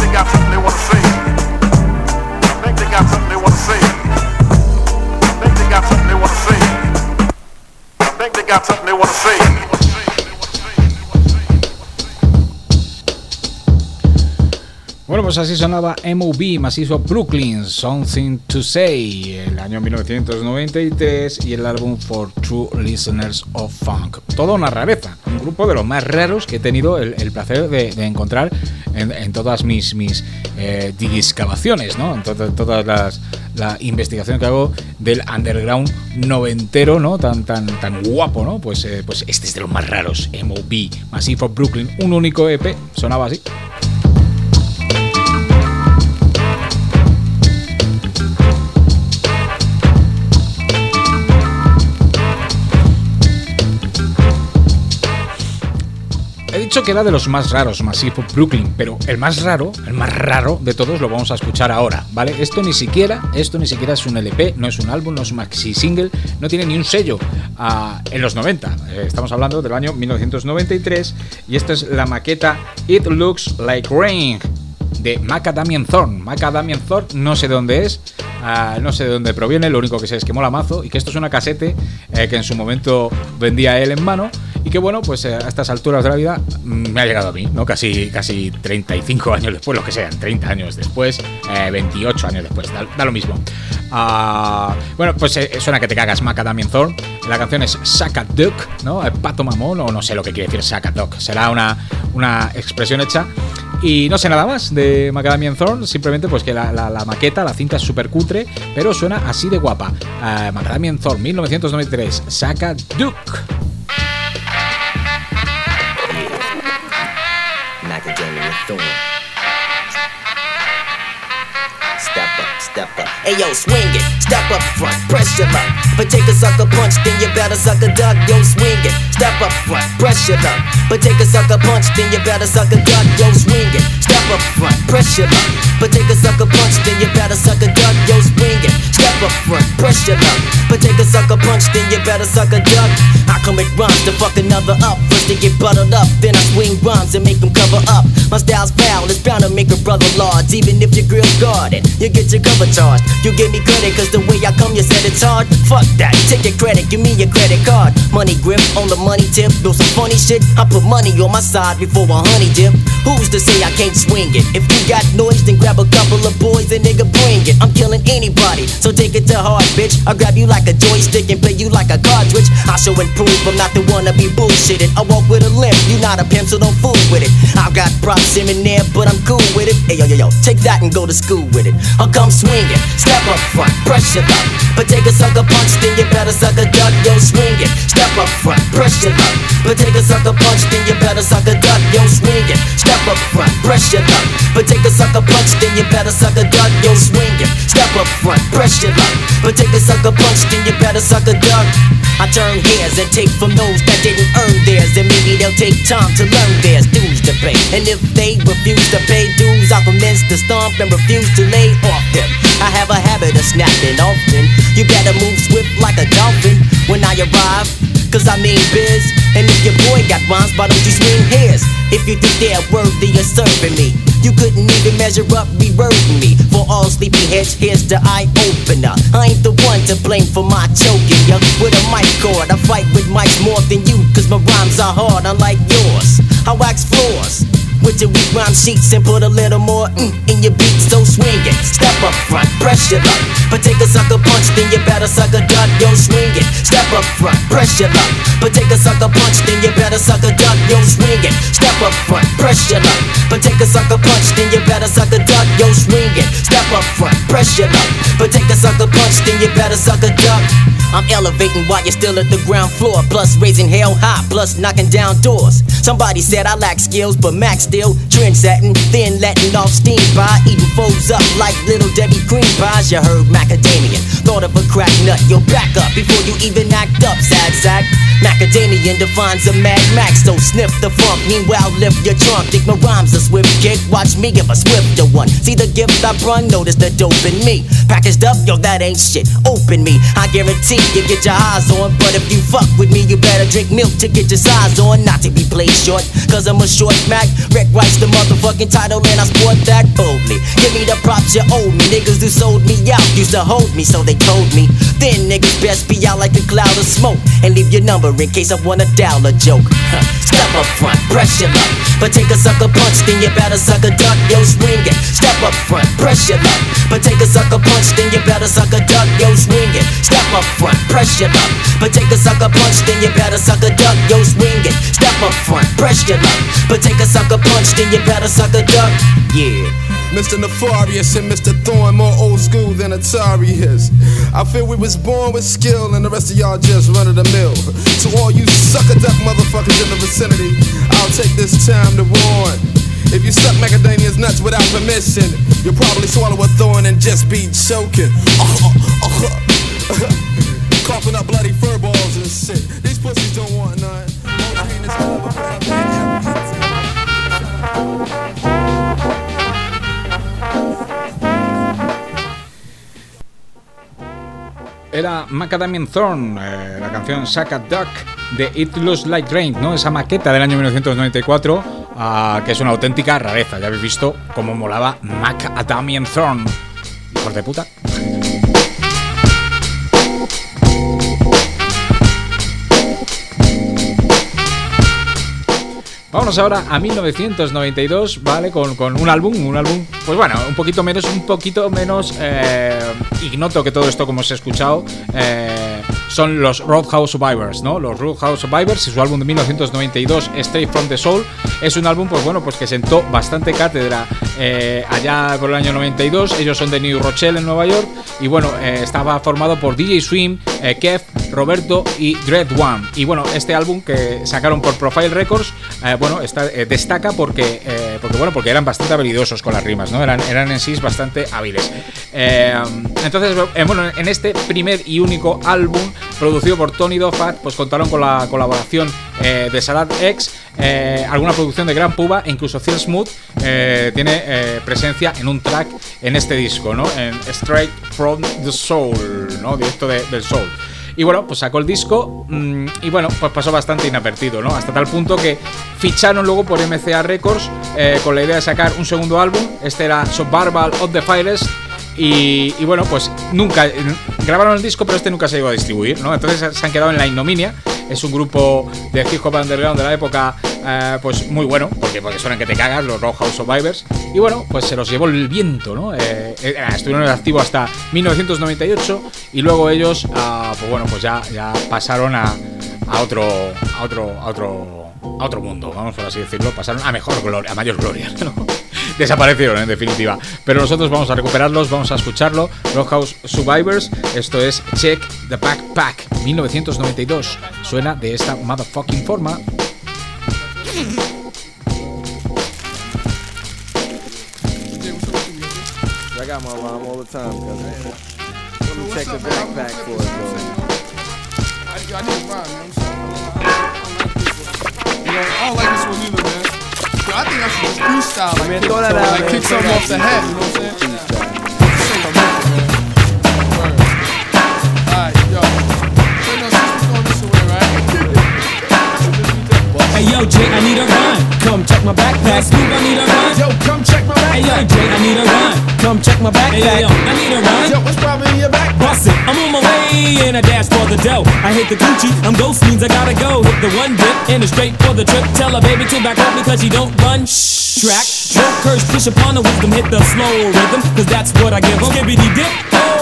Q: they got something they want to say. think they got something they want to say. think they got something they want to say. think they got something they want to say.
F: Bueno, pues así sonaba MOB, macizo Brooklyn, Something to Say, el año 1993 y el álbum For True Listeners of Funk. Toda una rareza, un grupo de los más raros que he tenido el, placer de, encontrar en, todas mis, mis eh, discavaciones, ¿no? En todas las la investigación que hago del underground noventero, ¿no? Tan, tan, tan guapo, ¿no? Pues, eh, pues este es de los más raros, MOB, Massive Brooklyn, un único EP, sonaba así. que era de los más raros, Massive Brooklyn, pero el más raro, el más raro de todos lo vamos a escuchar ahora, ¿vale? Esto ni siquiera, esto ni siquiera es un LP, no es un álbum, no es un maxi single, no tiene ni un sello ah, en los 90. Eh, estamos hablando del año 1993 y esta es la maqueta It Looks Like Rain de Macadamian Thorn. Macadamian Thorn no sé de dónde es, ah, no sé de dónde proviene, lo único que sé es que mola mazo y que esto es una casete eh, que en su momento vendía él en mano que bueno, pues eh, a estas alturas de la vida mm, me ha llegado a mí, ¿no? Casi, casi 35 años después, lo que sean, 30 años después, 28 eh, años después, da, lo mismo. Ah, bueno, pues eh, suena que te cagas, Maca Thorn, La canción es Saka Duck, ¿no? Pato mamón, o no sé lo que quiere decir Saka Duck. Será una, una expresión hecha. Y no sé nada más de Macadamian Thorn, simplemente pues que la, maqueta, la cinta es súper cutre, pero suena así de guapa. Macadamian Thorn, 1993, Saca
R: Duke. doing. Step up, step up. Hey yo, swing it. Step up front, pressure up. If I take a sucker punch, then you better suck a duck. Yo, swing it step up front, pressure up. But take a sucker punch, then you better suck a duck, yo swinging. Step up front, pressure up. But take a sucker punch, then you better suck a duck, yo swinging. Step up front, pressure up. But take a sucker punch, then you better suck a duck. I can make rhymes to fuck another up. First they get buttered up, then I swing rhymes and make them cover up. My style's foul, it's bound to make a brother large. Even if your grill's guarded, you get your cover charged. You give me credit, cause the way I come, you said it's hard. Fuck that, take your credit, give me your credit card. Money grip on the money money tip. Know some funny shit? I put money on my side before a honey dip. Who's to say I can't swing it? If you got noise, then grab a couple of boys and nigga bring it. I'm killing anybody, so take it to heart, bitch. I grab you like a joystick and play you like a cartridge. I show and prove I'm not the one to be bullshitted. I walk with a limp, you not a pimp, so don't fool with it. I've got props in there, but I'm cool with it. Hey yo yo yo, take that and go to school with it. I'll come swinging, step up front, pressure up. But take a sucker punch, then you better suck a duck, yo swing it. Step up front, pressure but take a sucker punch, then you better suck a duck. Yo, swing it, step up front, your luck. But take a sucker punch, then you better suck a duck. Yo, swing it, step up front, your luck. But take a sucker punch, then you better suck a duck. I turn hairs and take from those that didn't earn theirs, and maybe they'll take time to learn theirs. Dues to pay, and if they refuse to pay dues, I'll commence to stomp and refuse to lay off them. I have a habit of snapping often. You better move swift like a dolphin when I arrive cause I mean biz. And if your boy got rhymes, why don't you swing his? If you think they're worthy of serving me, you couldn't even measure up worthy me. For all sleepy heads, here's the eye opener. I ain't the one to blame for my choking ya. With a mic cord, I fight with mics more than you, cause my rhymes are hard, unlike yours. I wax floors with your weak rhyme sheets and put a little more mm in your beats. So swing it, step up front, press your luck. But take a sucker punch, then you better suck a duck. Yo, swing it, step up front, press your luck. But take a sucker punch, then you better suck a duck. Yo, swing it, step up front, press your luck. But take a sucker punch, then you better suck a duck. Yo, swing it, step up front, press your But take a sucker punch, then you better suck a duck. I'm elevating while you're still at the ground floor. Plus raising hell high, plus knocking down doors. Somebody said I lack skills, but Max still trendsetting, then letting off steam by eating foes up like little Debbie cream pies. You heard macadamia, thought of a crack nut. Yo, back up before you even act up, sad sack. Macadamian defines a Mad Max, so sniff the funk. Meanwhile, lift your trunk. Think my rhymes a swift kick. Watch me give a swifter one. See the gift I run, Notice the dope in me. Packaged up, yo, that ain't shit. Open me. I guarantee you get your eyes on. But if you fuck with me, you better drink milk to get your size on. Not to be played short, cause I'm a short Mac. Greg Rice, the motherfucking title, and I sport that boldly. Give me the props you owe me. Niggas who sold me out used to hold me, so they told me. Then niggas best be out like a cloud of smoke. And leave your number in case I wanna dial a joke. Step up front, press your luck. But take a sucker punch, then you better suck a duck, yo, swing it. Step up front, press your luck. But take a sucker punch, then you better suck a duck, yo, swing it. Step up front, press your luck. But take a sucker punch, then you better suck a duck, yo, swing it. Step up front, press your luck. But take a sucker punch, punch, then you better suck a duck. Yeah.
J: Mr. Nefarious and Mr. Thorn, more old school than Atari is. I feel we was born with skill, and the rest of y'all just run of the mill. To all you sucker duck motherfuckers in the vicinity, I'll take this time to warn. If you suck macadamia's nuts without permission, you'll probably swallow a thorn and just be choking. Uh-huh, uh-huh. Coughing up bloody fur balls and shit. These pussies don't want none.
F: Era Macadamian Thorn, eh, la canción Sack a Duck de It Looks Like Rain, ¿no? esa maqueta del año 1994, ah, que es una auténtica rareza. Ya habéis visto cómo molaba Macadamian Thorn. Por de puta. vamos ahora a 1992, ¿vale? Con, un álbum, un álbum, pues bueno, un poquito menos, un poquito menos eh, ignoto que todo esto, como se ha escuchado. Eh, son los Roadhouse Survivors, ¿no? Los Roadhouse Survivors y su álbum de 1992, Straight from the Soul, es un álbum, pues bueno, pues que sentó bastante cátedra eh, allá por el año 92. Ellos son de New Rochelle, en Nueva York, y bueno, estaba formado por DJ Swim, Kev, Roberto y Dread One. Y bueno, este álbum que sacaron por Profile Records, eh, bueno, está, eh, destaca porque, eh, porque, bueno, porque eran bastante habilidosos con las rimas, ¿no? Eran, eran en sí bastante hábiles. entonces, bueno, en este primer y único álbum producido por Tony Dofat, pues contaron con la colaboración eh, de Salad X, eh, alguna producción de Gran Puba e incluso Phil Smooth eh, tiene presencia en un track en este disco, ¿no? En Straight from the Soul, ¿no? Directo del Soul. Y bueno, pues sacó el disco mm, y bueno, pues pasó bastante inadvertido, ¿no? Hasta tal punto que ficharon luego por MCA Records con la idea de sacar un segundo álbum. Este era Suburban of the Fires y, bueno, pues nunca grabaron el disco, pero este nunca se iba a distribuir, ¿no? Entonces se han quedado en la ignominia. Es un grupo de hip hop underground de la época, eh, pues muy bueno, porque, porque suenan que te cagas, los Roadhouse Survivors. Y bueno, pues se los llevó el viento, ¿no? Eh, eh, ah, estuvieron en activo hasta 1998 y luego ellos, ah, pues bueno, pues ya, ya pasaron a, otro, a otro, a otro, a otro mundo, vamos por así decirlo, pasaron a mejor gloria, a mayor gloria, desaparecieron en definitiva. Pero nosotros vamos a recuperarlos, vamos a escucharlo. Rockhouse Survivors, esto es Check the Backpack 1992. Suena de esta motherfucking forma.
S: I
T: think I should just freestyle. Like,
S: man, throw that out.
T: Like, kick something off the head. You know what I'm saying?
U: Hey yo, Jake, I need a rhyme. Come check my backpack. Snoop, I need a run.
T: Yo, come check my backpack.
U: Hey, yo, Jay, I need a run. Come check my backpack. Hey, yo, I need a run.
T: Yo, what's probably in your backpack?
U: Bust it. I'm on my way and I dash for the dough. I hit the Gucci. I'm ghost means I gotta go. Hit the one dip and it's straight for the trip. Tell a baby to back up because she don't run. Shh. Track. Don't curse, push upon the wisdom. Hit the slow rhythm, cause that's what I give em. Skibbity dip.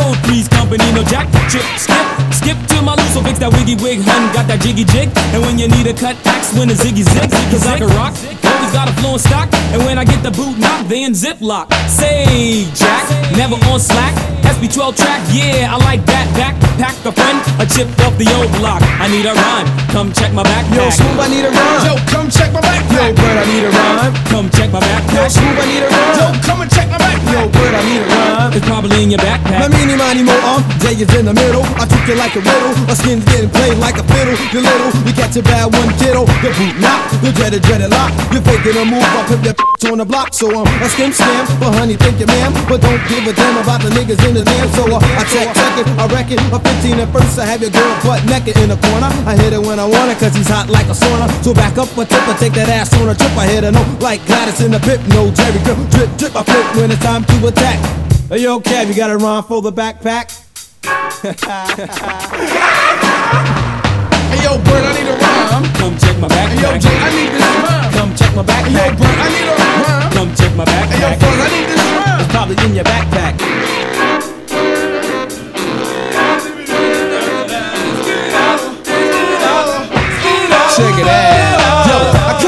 U: Oh, please company, no jack. Chip, skip. Skip to my loose, so fix that wiggy wig, hun. Got that jiggy jig. And when you need a cut, axe when a ziggy zig. Cause I can rock. Always
E: got a flowing stock, and when I get the boot knock, then ziplock. Say, Jack, never on slack. SB12 track, yeah, I like that backpack. A friend, a chip off the old block. I need a rhyme, come check my backpack.
K: Yo, smooth, I need a rhyme.
E: Yo, come check my backpack.
K: Yo, Bird, I need a rhyme.
E: Come check my backpack.
K: Yo, smooth, I need a rhyme.
E: Yo, come and check my backpack.
K: Yo, Bird, I need a rhyme.
E: It's probably in your backpack.
K: Now, meanie, miny, mo, um, day is in the middle. I took it like a riddle. My skin's getting played like a fiddle. you little, you catch a bad one, kiddo. Your boot knock, your dreaded, dreaded lock. You're faking a move, I will put your on the block. So I'm um, a skim, skim, but honey, thank you, ma'am. But don't give a damn about the niggas in the his man, so I, I check, check it. I reckon I'm 15 at first. I have your girl butt naked in the corner. I hit it when I want it, cause he's hot like a sauna. So back up a tip, I take that ass on a trip. I hit her no like Gladys in the pit, no Jerry drip, drip, drip. I flip when it's time to attack. Hey, yo, cab, you got a rhyme for the backpack?
T: hey, yo, Bert, I need a rhyme.
E: Come check my backpack.
T: Hey, yo, Jay, I need this rhyme.
E: Come check my backpack.
T: Hey, yo, Bert, I need a rhyme.
E: Come check my backpack.
T: Hey, yo, Bert, I need this rhyme.
E: It's probably in your backpack.
K: Check it out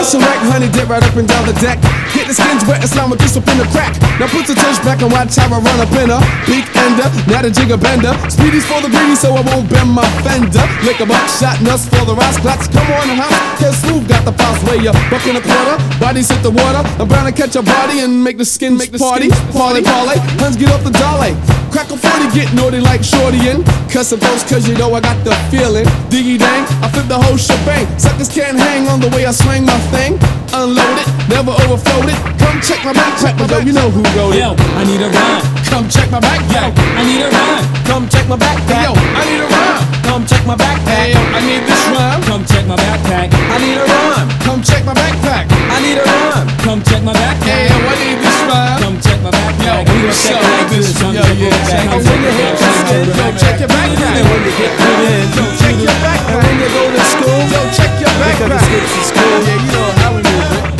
K: and rack, honey dip right up and down the deck. Get the skins wet and slam a piece up in the crack. Now put the touch back and watch how I run up in a peak ender. Now the jigger bender. Speedy's for the greedy, so I won't bend my fender. Lick a shot nuts for the rice spots. Come on, house. Cause smooth got the boss way up. Buck in a quarter, bodies hit the water. I'm bound to catch a body and make the skin make the party. Party, party. Huns get up the dolly. Crackle 40, get naughty like Shorty and cussing folks, cause you know I got the feeling. Diggy dang, I flip the whole shebang. Suckers can't hang on the way I swing my thing, unload it, never overflowed it. Come check my backpack, but yo, you know who wrote it.
E: Yo, I need a rhyme.
K: Come check my backpack.
E: Yo, I need a rhyme.
K: Come check my backpack.
T: Yo, I need a rhyme.
K: Come check my backpack.
T: Hey, yo, I need this rhyme.
E: Come check my backpack.
K: I need a rhyme.
T: Come check my backpack.
K: I need a rhyme.
E: Come check my backpack.
T: Hey, yo, I need this rhyme. Yo, we Yo,
K: When you hit
T: yo, check your backpack.
K: when you get
T: yo, check your backpack.
K: when you go to school,
T: yo, check your backpack.
K: Pick up the school.
T: Yeah, you know how we move it.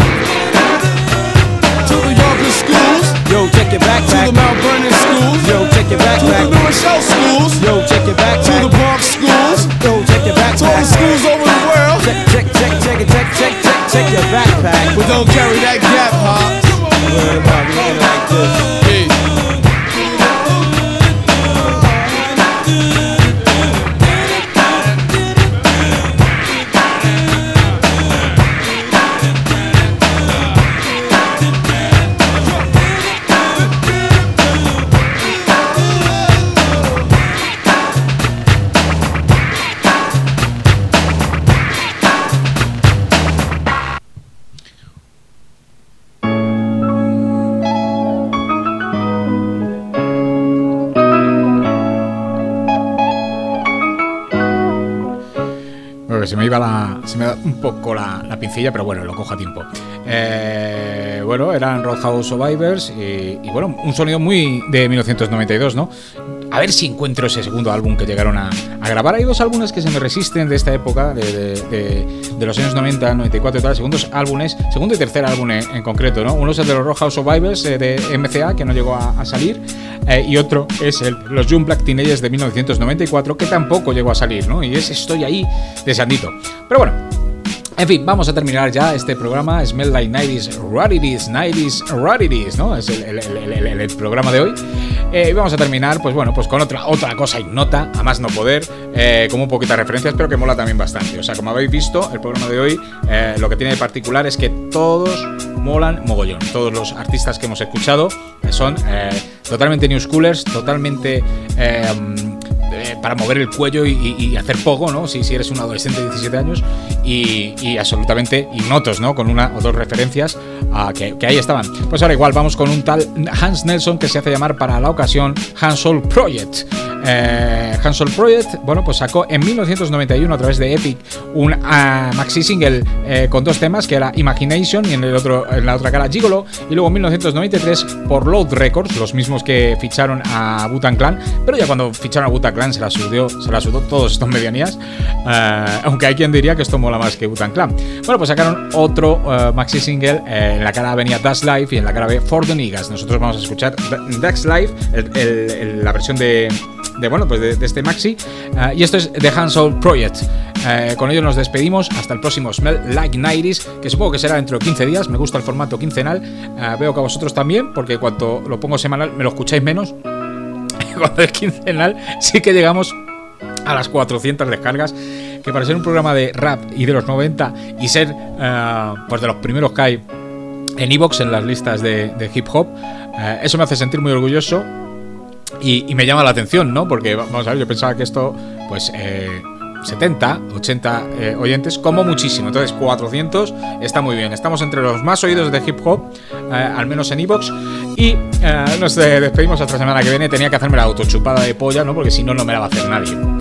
T: To the schools,
K: yo, check your backpack.
T: To the schools,
K: yo, check your backpack.
T: To the New Rochelle schools,
K: yo, check your backpack.
T: To the schools,
K: yo, check your
T: backpack. To the schools over the world,
K: check, check, check, check, check, check, check, check your backpack.
T: But don't carry that gap, huh?
K: i about me like this.
F: un poco la, la pincilla, pero bueno, lo cojo a tiempo. Eh, bueno, eran Roadhouse Survivors y, bueno, un sonido muy de 1992, ¿no? A ver si encuentro ese segundo álbum que llegaron a, grabar. Hay dos álbumes que se me resisten de esta época, de, los años 90, 94 y tal, segundos álbumes, segundo y tercer álbum en, concreto, ¿no? Uno es el de los Roadhouse Survivors eh, de MCA, que no llegó a, salir, eh, y otro es el, los Jump Black Teenagers de 1994, que tampoco llegó a salir, ¿no? Y es Estoy ahí de Sandito. Pero bueno, en fin, vamos a terminar ya este programa Smell Like 90s, Rarities, 90s, Rarities, ¿no? Es el, programa de hoy. Eh, y vamos a terminar, pues bueno, pues con otra, otra cosa ignota, a más no poder, eh, como un poquito referencias, pero que mola también bastante. O sea, como habéis visto, el programa de hoy eh, lo que tiene de particular es que todos molan mogollón. Todos los artistas que hemos escuchado son totalmente new schoolers, totalmente eh, para mover el cuello y, hacer poco, ¿no? Si, si, eres un adolescente de 17 años y, absolutamente ignotos, ¿no? Con una o dos referencias a que, ahí estaban. Pues ahora igual vamos con un tal Hans Nelson que se hace llamar para la ocasión Hansol Project. Eh, Hansol Project, bueno, pues sacó en 1991 a través de Epic un ah, maxi single eh, con dos temas, que era Imagination y en, el otro, en la otra cara Gigolo, y luego en 1993 por Load Records, los mismos que ficharon a Butan Clan, pero ya cuando ficharon a Butan Clan se la sudó se la sudó todos estos medianías, eh, aunque hay quien diría que esto mola más que Butan Clan. Bueno, pues sacaron otro eh, maxi single, en la cara venía Dash Life y en la cara B The Niggas Nosotros vamos a escuchar Das Life, la versión de de bueno, pues de, este maxi. Eh, y esto es The Handsome Project. Eh, con ello nos despedimos hasta el próximo Smell Like 90 que supongo que será dentro de 15 días. Me gusta el formato quincenal. Eh, veo que a vosotros también, porque cuando lo pongo semanal me lo escucháis menos. Cuando es quincenal, sí que llegamos a las 400 descargas que para ser un programa de rap y de los 90 y ser pues de los primeros que hay en Evox, en las listas de, hip hop, eso me hace sentir muy orgulloso y, me llama la atención, ¿no? Porque, vamos a ver, yo pensaba que esto, pues, eh, 70, 80 eh, oyentes, como muchísimo. Entonces, 400 está muy bien. Estamos entre los más oídos de hip hop, eh, al menos en Evox. Y eh, nos despedimos hasta la semana que viene. Tenía que hacerme la autochupada de polla, ¿no? Porque si no, no me la va a hacer nadie.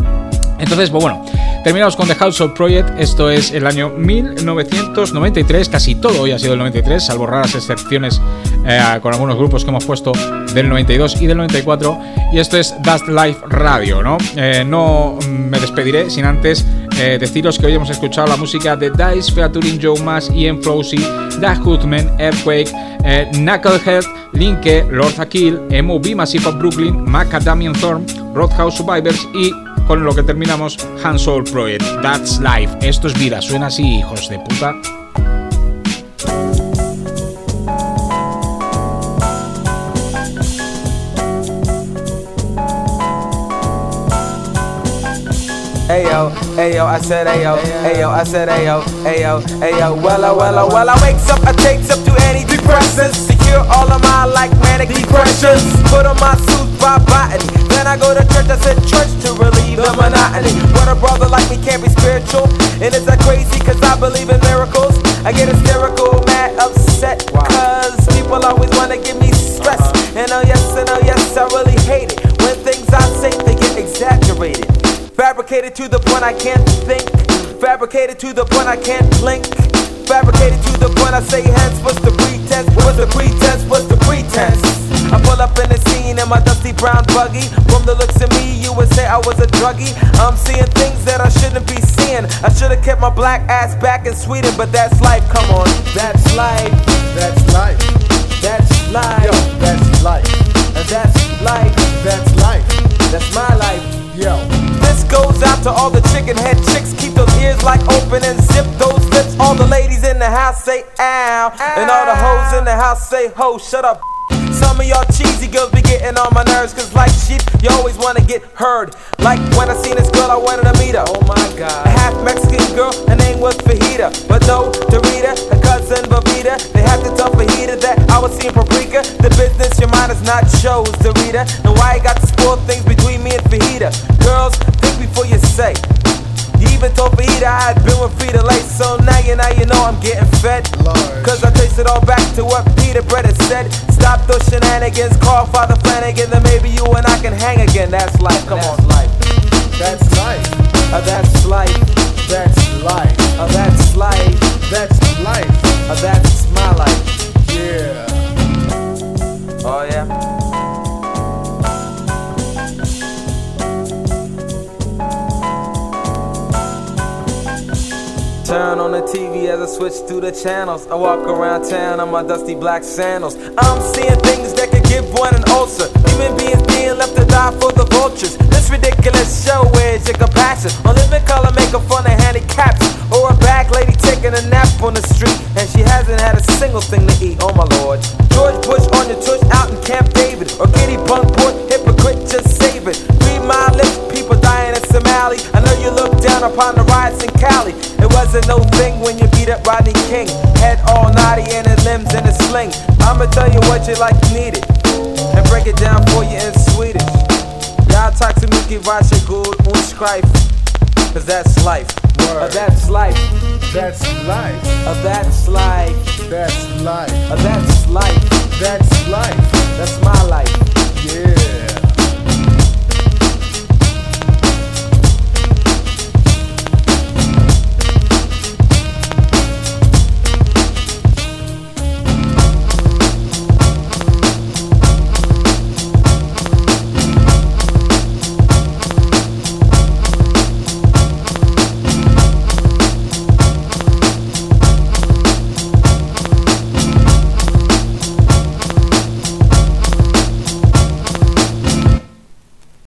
F: Entonces, pues bueno, terminamos con The House of Project. Esto es el año 1993. Casi todo hoy ha sido el 93, salvo raras excepciones eh, con algunos grupos que hemos puesto del 92 y del 94. Y esto es Dust Life Radio, ¿no? Eh, no me despediré sin antes eh, deciros que hoy hemos escuchado la música de Dice, Featuring Joe Mass Ian Flowsy, Dash Goodman, Earthquake, Knucklehead, Linke, Lord Akil, Emo B, Massive of Brooklyn, Macadamian Thorn, Roth Roadhouse Survivors y con lo que terminamos Hands Project. That's Life. Esto es vida. Suena así, hijos de puta.
V: yo, Ayo, yo, I said yo, ayo, yo, I said ayo, ayo, ayo. Well, I, well, I, well, I wakes up, I takes up to any depressants. cure all of my like manic depressions. Put on my suit by botany. Then I go to church, I said church to relieve the monotony. But a brother like me can't be spiritual. And it's that crazy cause I believe in miracles. I get hysterical, mad, upset. Cause people always wanna give me stress. And oh yes, and oh yes, I really hate it. When things I say, they get exaggerated. Fabricated to the point I can't think. Fabricated to the point I can't blink fabricated to the point I say hence. What's the pretense? What's the pretense? What's the pretense? I pull up in the scene in my dusty brown buggy. From the looks of me, you would say I was a druggie. I'm seeing things that I shouldn't be seeing. I should have kept my black ass back in Sweden, but that's life. Come on, that's life. That's life. That's life. Yo, that's life. that's life. That's life. That's my life. Yo. This goes out to all the chicken head chicks. Keep those ears like open and zip those lips. All the ladies in the house say ow. And all the hoes in the house say ho. Shut up. Some of y'all cheesy girls be getting on my nerves, cause like sheep, you always wanna get heard. Like when I seen this girl, I wanted to meet her. Oh my god. A half Mexican girl, her name was Fajita. But no, Dorita, her cousin Bavita, they had to tell Fajita that I was seeing paprika. The business your mind is not shows, Dorita. Now why you got to spoil things? i had been with Peter late, so now you now you know I'm getting fed. Cause I trace it all back to what Peter Bread said. Stop those shenanigans, call Father Flanagan, then maybe you and I can hang again. That's life, come that's on, life. That's life. Uh, that's life. That's life. Uh, that's life. That's life. Uh, that's my life. Yeah. Oh yeah. Turn on the TV as I switch through the channels. I walk around town on my dusty black sandals. I'm seeing things that could give one an ulcer. Human beings being left to die for the vultures. This ridiculous show is your compassion. A living color, making fun of handicaps. Or a back lady taking a nap on the street. And she hasn't had a single thing to eat, oh my lord. George Bush on your tush out in Camp David. Or Kitty Bunkport, hypocrite, just save it. Read my lips, people dying in Somali. I know you look down upon the riots in Cali. It it's a no thing when you beat up Rodney King. Head all naughty and his limbs in a sling. I'ma tell you what you like, you need it. And break it down for you in Swedish. Y'all talk to me, give out your good und strife. Cause that's life. Uh, that's life. That's life. Uh, that's life. That's life. Uh, that's life. That's life. That's my life.